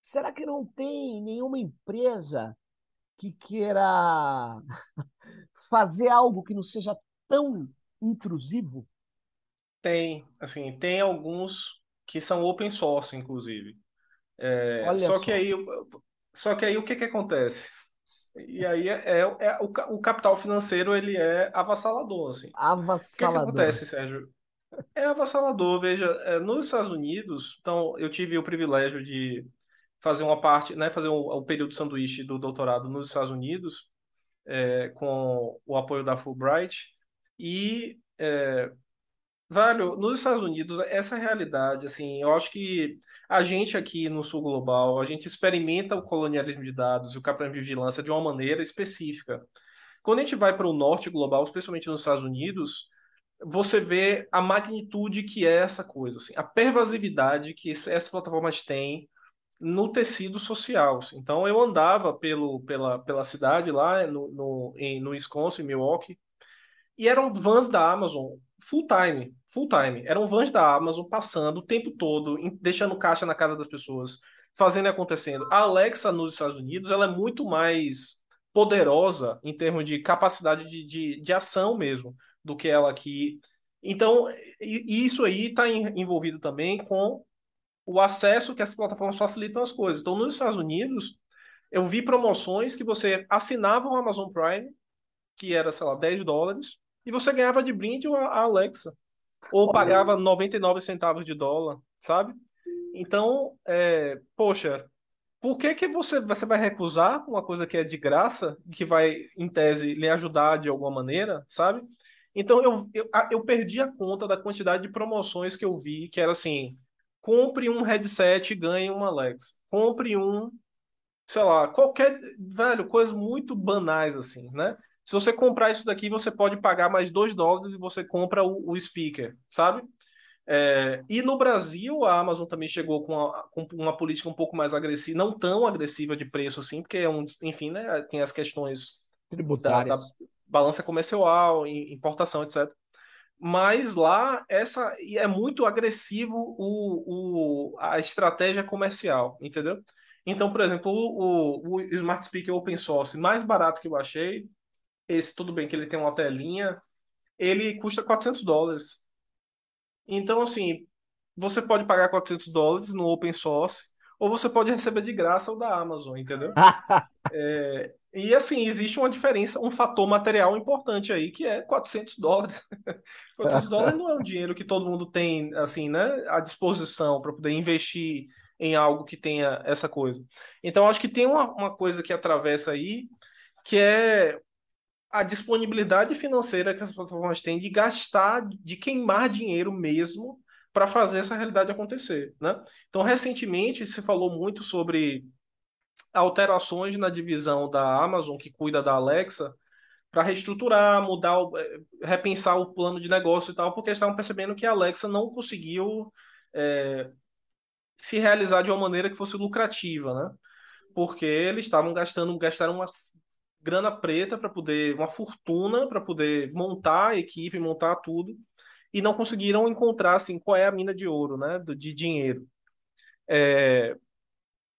Será que não tem nenhuma empresa que queira fazer algo que não seja tão intrusivo? Tem, assim, tem alguns que são open source, inclusive. É, só, só, que aí, só que aí o que que acontece? E aí é, é, é o, o, capital financeiro ele é avassalador, assim. Avassalador. O que, que acontece, Sérgio? É avassalador. Veja, é, nos Estados Unidos, então eu tive o privilégio de fazer uma parte, né, fazer o, período sanduíche do doutorado nos Estados Unidos, é, com o apoio da Fulbright. E, é, velho, nos Estados Unidos, essa realidade, assim, eu acho que a gente aqui no Sul Global, a gente experimenta o colonialismo de dados e o capitalismo de vigilância de uma maneira específica. Quando a gente vai para o norte global, especialmente nos Estados Unidos, você vê a magnitude que é essa coisa, assim, a pervasividade que essas plataformas têm, no tecido social. Então eu andava pelo, pela, pela cidade lá no, no, em, no Wisconsin, Milwaukee, e eram vans da Amazon full time, full time. Eram vans da Amazon passando o tempo todo, deixando caixa na casa das pessoas, fazendo e acontecendo. A Alexa nos Estados Unidos, ela é muito mais poderosa em termos de capacidade de, de, de ação mesmo do que ela aqui. Então, isso aí está envolvido também com o acesso que as plataformas facilitam as coisas. Então, nos Estados Unidos, eu vi promoções que você assinava o Amazon Prime, que era, sei lá, 10 dólares, e você ganhava de brinde a Alexa. Ou pagava 99 centavos de dólar, sabe? Então, é, poxa, por que, que você, você vai recusar uma coisa que é de graça, que vai, em tese, lhe ajudar de alguma maneira, sabe? Então, eu, eu, eu perdi a conta da quantidade de promoções que eu vi, que era assim, compre um headset e ganhe uma Alexa. Compre um, sei lá, qualquer, velho, coisas muito banais, assim, né? Se você comprar isso daqui, você pode pagar mais 2 dólares e você compra o, o speaker, sabe? É, e no Brasil, a Amazon também chegou com uma, com uma, política um pouco mais agressiva, não tão agressiva de preço assim, porque é um, enfim, né, tem as questões tributárias, da, da balança comercial, importação, etc. Mas lá essa é muito agressivo o, o, a estratégia comercial, entendeu? Então, por exemplo, o, o Smart Speaker Open Source mais barato que eu achei esse, tudo bem que ele tem uma telinha, ele custa 400 dólares. Então, assim, você pode pagar 400 dólares no open source, ou você pode receber de graça o da Amazon, entendeu? é, e assim, existe uma diferença, um fator material importante aí, que é 400 dólares. 400 dólares não é um dinheiro que todo mundo tem, assim, né, à disposição para poder investir em algo que tenha essa coisa. Então, acho que tem uma, uma coisa que atravessa aí, que é a disponibilidade financeira que as plataformas têm de gastar, de queimar dinheiro mesmo para fazer essa realidade acontecer, né? Então, recentemente se falou muito sobre alterações na divisão da Amazon que cuida da Alexa para reestruturar, mudar, eh, repensar o plano de negócio e tal, porque estavam percebendo que a Alexa não conseguiu é, se realizar de uma maneira que fosse lucrativa, né? Porque eles estavam gastando, gastaram uma grana preta para poder, uma fortuna para poder montar a equipe, montar tudo, e não conseguiram encontrar assim qual é a mina de ouro, né, de dinheiro. É...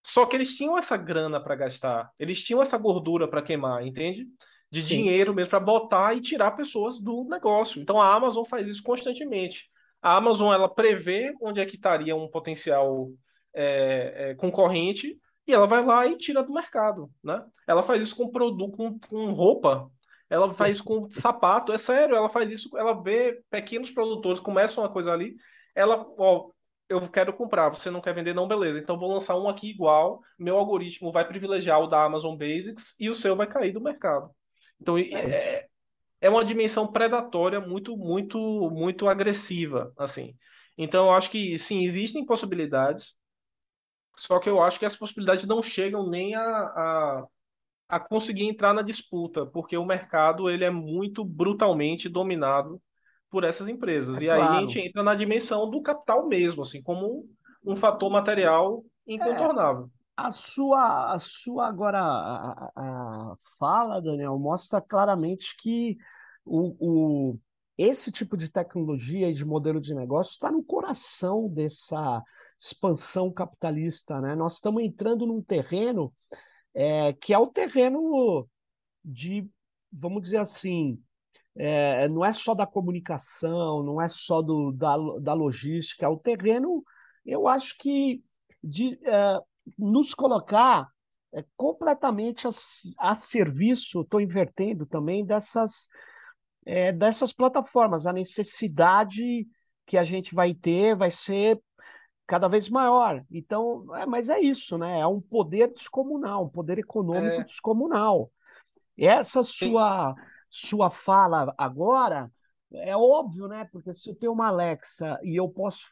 Só que eles tinham essa grana para gastar, eles tinham essa gordura para queimar, entende? De Sim. dinheiro mesmo para botar e tirar pessoas do negócio. Então a Amazon faz isso constantemente. A Amazon ela prevê onde é que estaria um potencial é, é, concorrente e ela vai lá e tira do mercado, né? Ela faz isso com produto, com, com roupa, ela faz isso com sapato, é sério, ela faz isso, ela vê pequenos produtores, começam uma coisa ali, ela, ó, eu quero comprar, você não quer vender, não, beleza, então vou lançar um aqui igual, meu algoritmo vai privilegiar o da Amazon Basics e o seu vai cair do mercado. Então, é, é, é uma dimensão predatória muito, muito, muito agressiva, assim. Então, eu acho que, sim, existem possibilidades, só que eu acho que as possibilidades não chegam nem a, a, a conseguir entrar na disputa, porque o mercado ele é muito brutalmente dominado por essas empresas. É e claro. aí a gente entra na dimensão do capital mesmo, assim, como um, um fator material incontornável. É, a sua, a sua agora a, a, fala, Daniel, mostra claramente que o, o, esse tipo de tecnologia e de modelo de negócio está no coração dessa expansão capitalista. Né? Nós estamos entrando num terreno é, que é o terreno de, vamos dizer assim, é, não é só da comunicação, não é só do, da, da logística, é o terreno, eu acho que de é, nos colocar é, completamente a, a serviço, estou invertendo também dessas, é, dessas plataformas. A necessidade que a gente vai ter vai ser cada vez maior. Então, é, mas é isso, né? É um poder descomunal, um poder econômico é. descomunal. Essa sua sua fala agora é óbvio, né? Porque se eu tenho uma Alexa e eu posso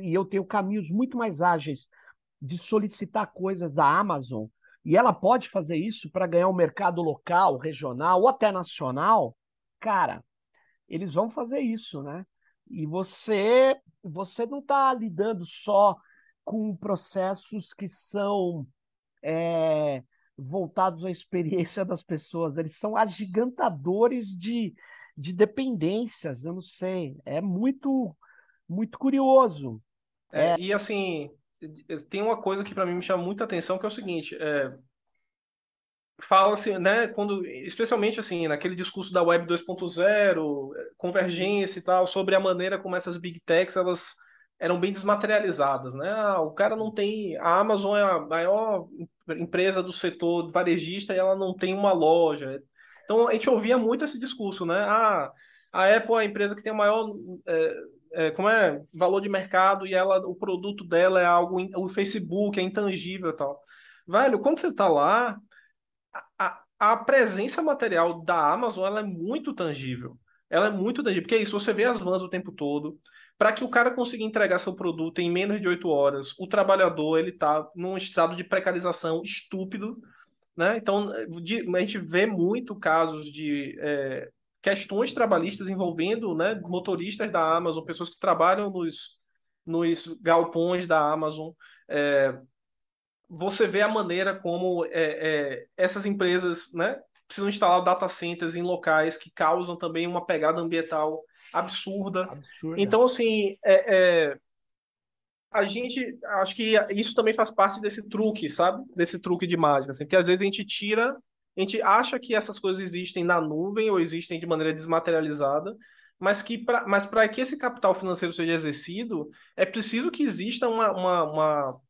e eu tenho caminhos muito mais ágeis de solicitar coisas da Amazon, e ela pode fazer isso para ganhar um mercado local, regional ou até nacional, cara, eles vão fazer isso, né? E você, você não está lidando só com processos que são é, voltados à experiência das pessoas, eles são agigantadores de, de dependências, eu não sei. É muito, muito curioso. É, é... E assim, tem uma coisa que para mim me chama muita atenção, que é o seguinte, é, fala-se, né, quando, especialmente assim, naquele discurso da Web 2.0, convergência e tal, sobre a maneira como essas big techs, elas eram bem desmaterializadas, né? Ah, o cara não tem, a Amazon é a maior empresa do setor varejista e ela não tem uma loja. Então a gente ouvia muito esse discurso, né? Ah, a Apple é a empresa que tem o maior é, é, como é valor de mercado e ela o produto dela é algo o Facebook é intangível e tal. Velho, quando você tá lá, a, a presença material da Amazon ela é muito tangível. Ela é muito tangível, porque é isso, você vê as vans o tempo todo. Para que o cara consiga entregar seu produto em menos de oito horas, o trabalhador ele está num estado de precarização estúpido. Né? Então, de, a gente vê muito casos de é, questões trabalhistas envolvendo né, motoristas da Amazon, pessoas que trabalham nos, nos galpões da Amazon. É, você vê a maneira como é, é, essas empresas né, precisam instalar data centers em locais que causam também uma pegada ambiental absurda. absurda. Então, assim, é, é, a gente acho que isso também faz parte desse truque, sabe? Desse truque de mágica, assim, porque às vezes a gente tira, a gente acha que essas coisas existem na nuvem ou existem de maneira desmaterializada, mas que pra, mas para que esse capital financeiro seja exercido, é preciso que exista uma, uma, uma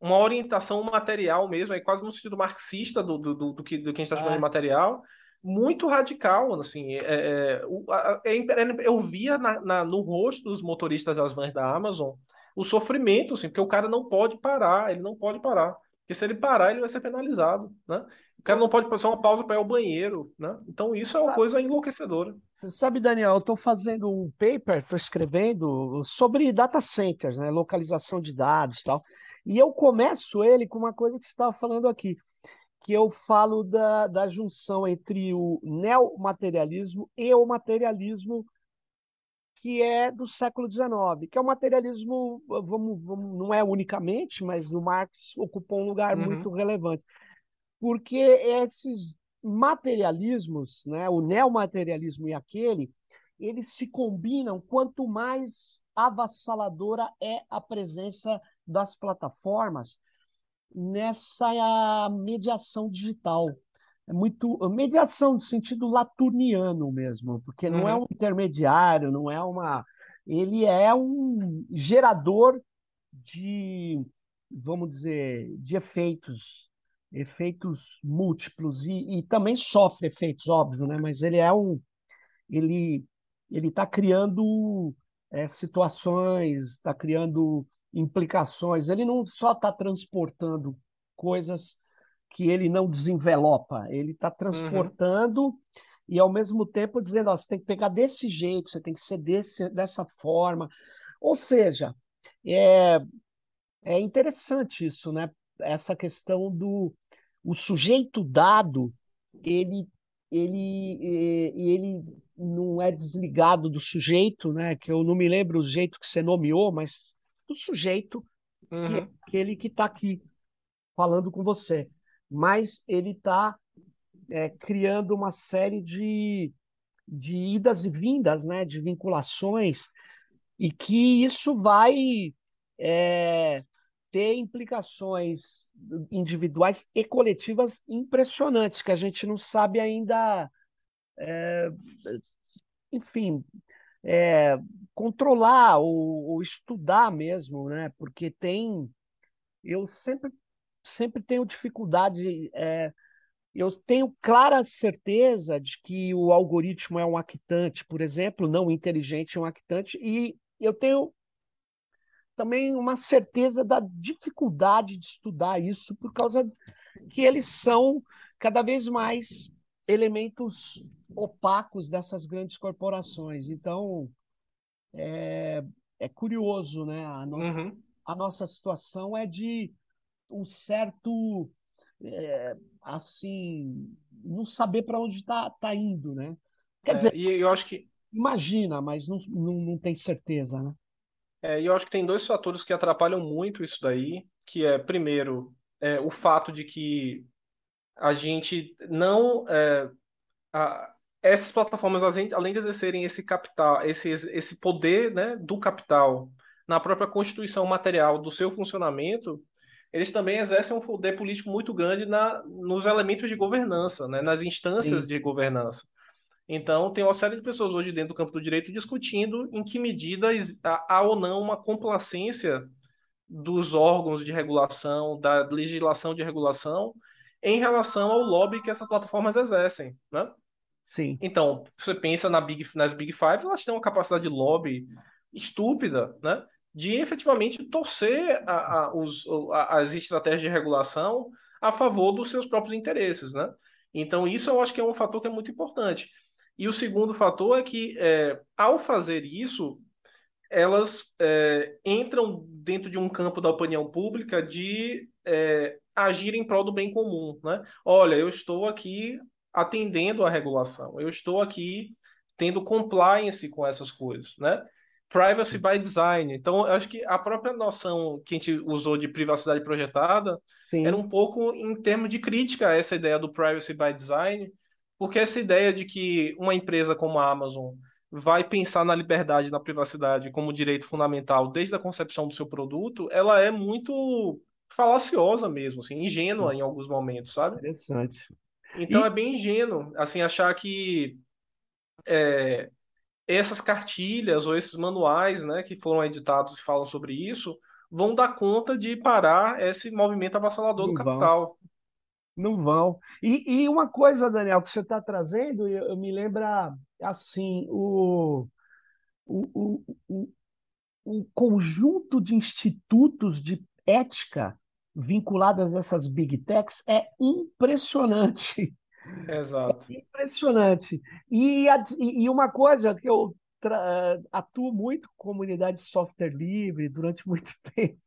uma orientação material mesmo, aí quase no sentido marxista do, do, do, do que, do que a gente está chamando de é. material, muito radical, assim, é, é, é, eu via na, na, no rosto dos motoristas das vans da Amazon o sofrimento, assim, porque o cara não pode parar, ele não pode parar, porque se ele parar, ele vai ser penalizado, né? O cara não pode fazer uma pausa para ir ao banheiro, né? Então isso é uma coisa enlouquecedora. Você sabe, Daniel, eu estou fazendo um paper, estou escrevendo sobre data centers, né? Localização de dados, tal. E eu começo ele com uma coisa que você estava falando aqui, que eu falo da, da junção entre o neomaterialismo e o materialismo que é do século XIX, que é o materialismo, vamos, vamos, não é unicamente, mas no Marx ocupou um lugar uhum. muito relevante, porque esses materialismos, né, o neomaterialismo e aquele, eles se combinam quanto mais avassaladora é a presença das plataformas nessa mediação digital. É muito mediação no sentido laturniano mesmo, porque não é uhum. é um intermediário, não é uma. Ele é um gerador de, vamos dizer, de efeitos, efeitos múltiplos e, e também sofre efeitos, óbvio, né? Mas ele é um, ele ele está criando é, situações, está criando implicações. Ele não só está transportando coisas que ele não desenvelopa, ele está transportando uhum. e ao mesmo tempo dizendo, ó, você tem que pegar desse jeito, você tem que ser desse, dessa forma. Ou seja, é, é interessante isso, né? Essa questão do o sujeito dado, ele ele ele não é desligado do sujeito, né? Que eu não me lembro o jeito que você nomeou, mas do sujeito uhum. que é aquele que está aqui falando com você. Mas ele está é, criando uma série de, de idas e vindas, né, de vinculações, e que isso vai é, ter implicações individuais e coletivas impressionantes, que a gente não sabe ainda. É, enfim, é, controlar ou, ou, estudar mesmo, né? Porque tem, eu sempre sempre tenho dificuldade, é, eu tenho clara certeza de que o algoritmo é um actante, por exemplo, não inteligente é um actante, e eu tenho também uma certeza da dificuldade de estudar isso por causa que eles são cada vez mais elementos opacos dessas grandes corporações. Então, é, é curioso, né? A nossa, uhum. a nossa situação é de um certo, é, assim, não saber para onde está tá indo, né? Quer é, dizer, e eu acho que imagina, mas não, não, não tem certeza, né? É, e eu acho que tem dois fatores que atrapalham muito isso daí, que é, primeiro, é, o fato de que a gente não. É, a, essas plataformas, além de exercerem esse capital, esse, esse poder né, do capital na própria constituição material do seu funcionamento, eles também exercem um poder político muito grande na, nos elementos de governança, né, nas instâncias Sim. de governança. Então, tem uma série de pessoas hoje dentro do campo do direito discutindo em que medida há ou não uma complacência dos órgãos de regulação, da legislação de regulação, em relação ao lobby que essas plataformas exercem, né? Sim. Então, você pensa na Big, nas Big Five, elas têm uma capacidade de lobby estúpida, né? De efetivamente torcer a, a, os, a, as estratégias de regulação a favor dos seus próprios interesses, né? Então, isso eu acho que é um fator que é muito importante. E o segundo fator é que, é, ao fazer isso, elas é, entram dentro de um campo da opinião pública de é, agir em prol do bem comum. Né? Olha, eu estou aqui atendendo à regulação, eu estou aqui tendo compliance com essas coisas. Né? Privacy by design. Então, eu acho que a própria noção que a gente usou de privacidade projetada Sim. era um pouco em termos de crítica a essa ideia do privacy by design, porque essa ideia de que uma empresa como a Amazon vai pensar na liberdade, na privacidade como direito fundamental desde a concepção do seu produto, ela é muito falaciosa mesmo, assim, ingênua em alguns momentos, sabe? Interessante. Então e... é bem ingênuo, assim, achar que é, essas cartilhas ou esses manuais, né, que foram editados e falam sobre isso, vão dar conta de parar esse movimento avassalador Não do capital. Vão. Não vão. E, e uma coisa, Daniel, que você está trazendo, eu, eu me lembra assim, o, o, o, o, conjunto de institutos de ética vinculadas a essas big techs é impressionante. Exato. É impressionante. E, e uma coisa que eu atuo muito com comunidade de software livre durante muito tempo,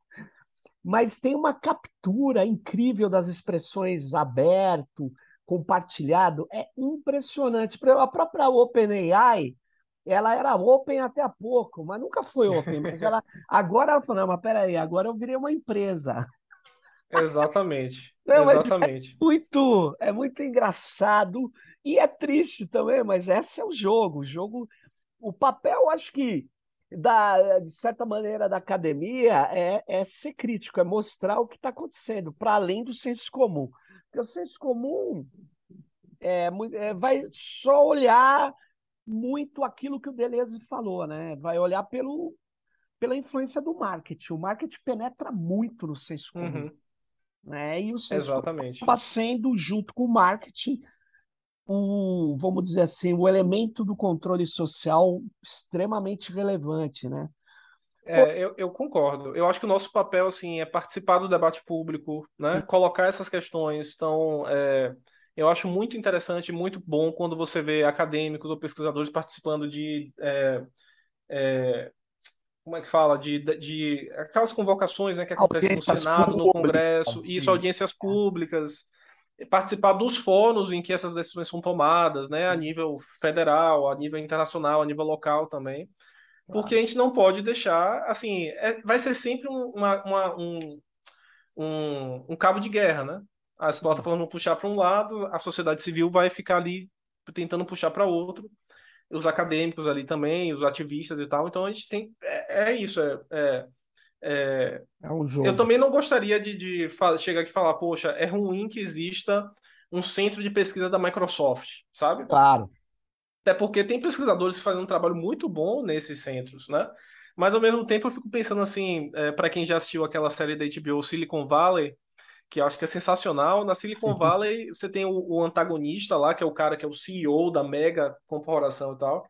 mas tem uma captura incrível das expressões aberto, compartilhado é impressionante. A própria OpenAI, ela era open até há pouco, mas nunca foi open. Mas ela agora ela falou: não, mas peraí, agora eu virei uma empresa. Exatamente. Não, Exatamente. É muito, é muito engraçado e é triste também, mas esse é o jogo. O jogo, o papel, acho que da, de certa maneira, da academia é, é ser crítico, é mostrar o que está acontecendo, para além do senso comum. Porque o senso comum é, é, vai só olhar muito aquilo que o Deleuze falou, né? Vai olhar pelo, pela influência do marketing. O marketing penetra muito no senso comum. Uhum. Né? E o está sendo, junto com o marketing, um, vamos dizer assim, o um elemento do controle social extremamente relevante, né? É, eu, eu, concordo. Eu acho que o nosso papel assim é participar do debate público, né? Colocar essas questões. Então, é, eu acho muito interessante, muito bom quando você vê acadêmicos ou pesquisadores participando de é, é como é que fala? De, de, aquelas convocações, né, que acontecem no Senado, no Congresso, isso, audiências públicas, participar dos fóruns em que essas decisões são tomadas, né, a nível federal, a nível internacional, a nível local também porque a gente não pode deixar, assim, é, vai ser sempre uma, uma, um, um, um, cabo de guerra, né? As plataformas vão puxar para um lado, a sociedade civil vai ficar ali tentando puxar para outro, os acadêmicos ali também, os ativistas e tal. Então a gente tem. É, é isso, é, é, é, é um jogo. Eu também não gostaria de, de chegar aqui e falar, poxa, é ruim que exista um centro de pesquisa da Microsoft, sabe? Claro. Até porque tem pesquisadores que fazem um trabalho muito bom nesses centros, né? Mas ao mesmo tempo eu fico pensando assim, é, para quem já assistiu aquela série da HBO Silicon Valley, que eu acho que é sensacional, na Silicon Valley você tem o, o antagonista lá, que é o cara que é o CEO da mega corporação e tal.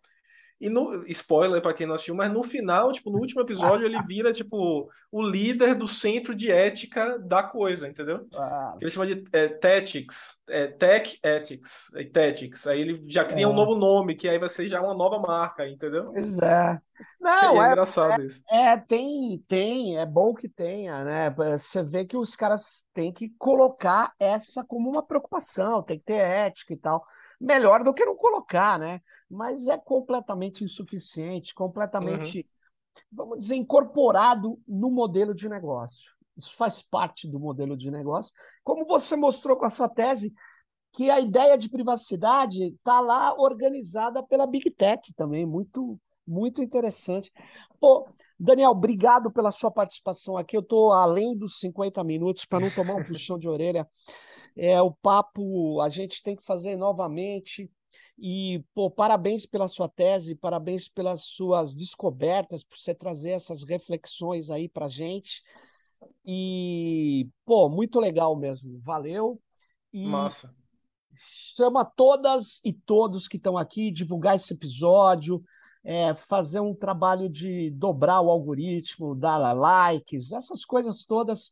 E no spoiler para quem não assistiu, mas no final, tipo, no último episódio, ele vira tipo o líder do centro de ética da coisa, entendeu? Ah. Ele chama de é, Tactics, é, Tech Ethics, é, Tactics. Aí ele já cria é. um novo nome, que aí vai ser já uma nova marca, entendeu? Pois é. Não, é, é engraçado é, isso. É, tem, tem, é bom que tenha, né? Você vê que os caras têm que colocar essa como uma preocupação, tem que ter ética e tal. Melhor do que não colocar, né? Mas é completamente insuficiente, completamente, uhum. vamos dizer, incorporado no modelo de negócio. Isso faz parte do modelo de negócio. Como você mostrou com a sua tese, que a ideia de privacidade está lá organizada pela Big Tech também, muito, muito interessante. Pô, Daniel, obrigado pela sua participação aqui. Eu estou além dos 50 minutos para não tomar um puxão de orelha. É, o papo a gente tem que fazer novamente. E, pô, parabéns pela sua tese, parabéns pelas suas descobertas, por você trazer essas reflexões aí para gente. E, pô, muito legal mesmo. Valeu. E Massa. Chama todas e todos que estão aqui, divulgar esse episódio, é, fazer um trabalho de dobrar o algoritmo, dar likes, essas coisas todas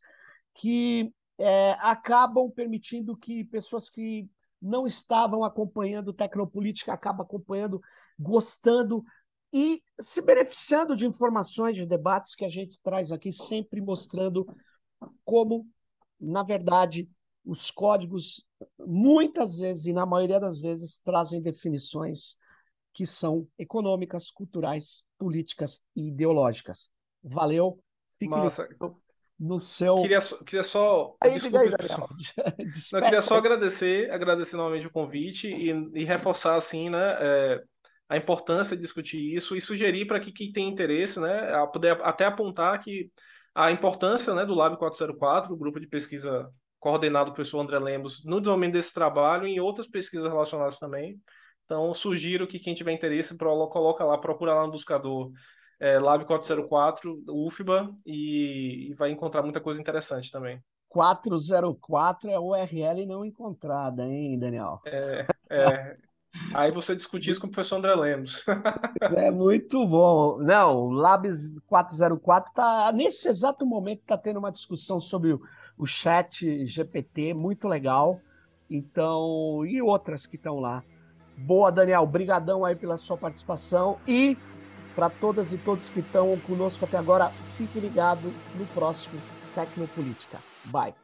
que é, acabam permitindo que pessoas que não estavam acompanhando Tecnopolítica acabam acompanhando, gostando e se beneficiando de informações, de debates que a gente traz aqui, sempre mostrando como, na verdade, os códigos, muitas vezes, e na maioria das vezes, trazem definições que são econômicas, culturais, políticas e ideológicas. Valeu. Fique Massa. No seu. Queria, queria só. Aí, desculpe, aí, Não, eu queria só agradecer, agradecer novamente o convite e, e reforçar assim, né, é, a importância de discutir isso e sugerir para que quem tem interesse, né, a poder até apontar que a importância, né, do Lab 404, o grupo de pesquisa coordenado pelo professor André Lemos, no desenvolvimento desse trabalho e em outras pesquisas relacionadas também. Então, sugiro que quem tiver interesse, coloca lá, procura lá no buscador é, Lab 404, UFBA, e, e vai encontrar muita coisa interessante também. 404 é URL não encontrada, hein, Daniel? É, é. Aí você discute isso com o professor André Lemos. é muito bom. Não, o Labs 404 tá nesse exato momento está tendo uma discussão sobre o, o chat GPT, muito legal. Então, e outras que estão lá. Boa, Daniel. Brigadão aí pela sua participação e para todas e todos que estão conosco até agora, fique ligado no próximo Tecnopolítica. Bye.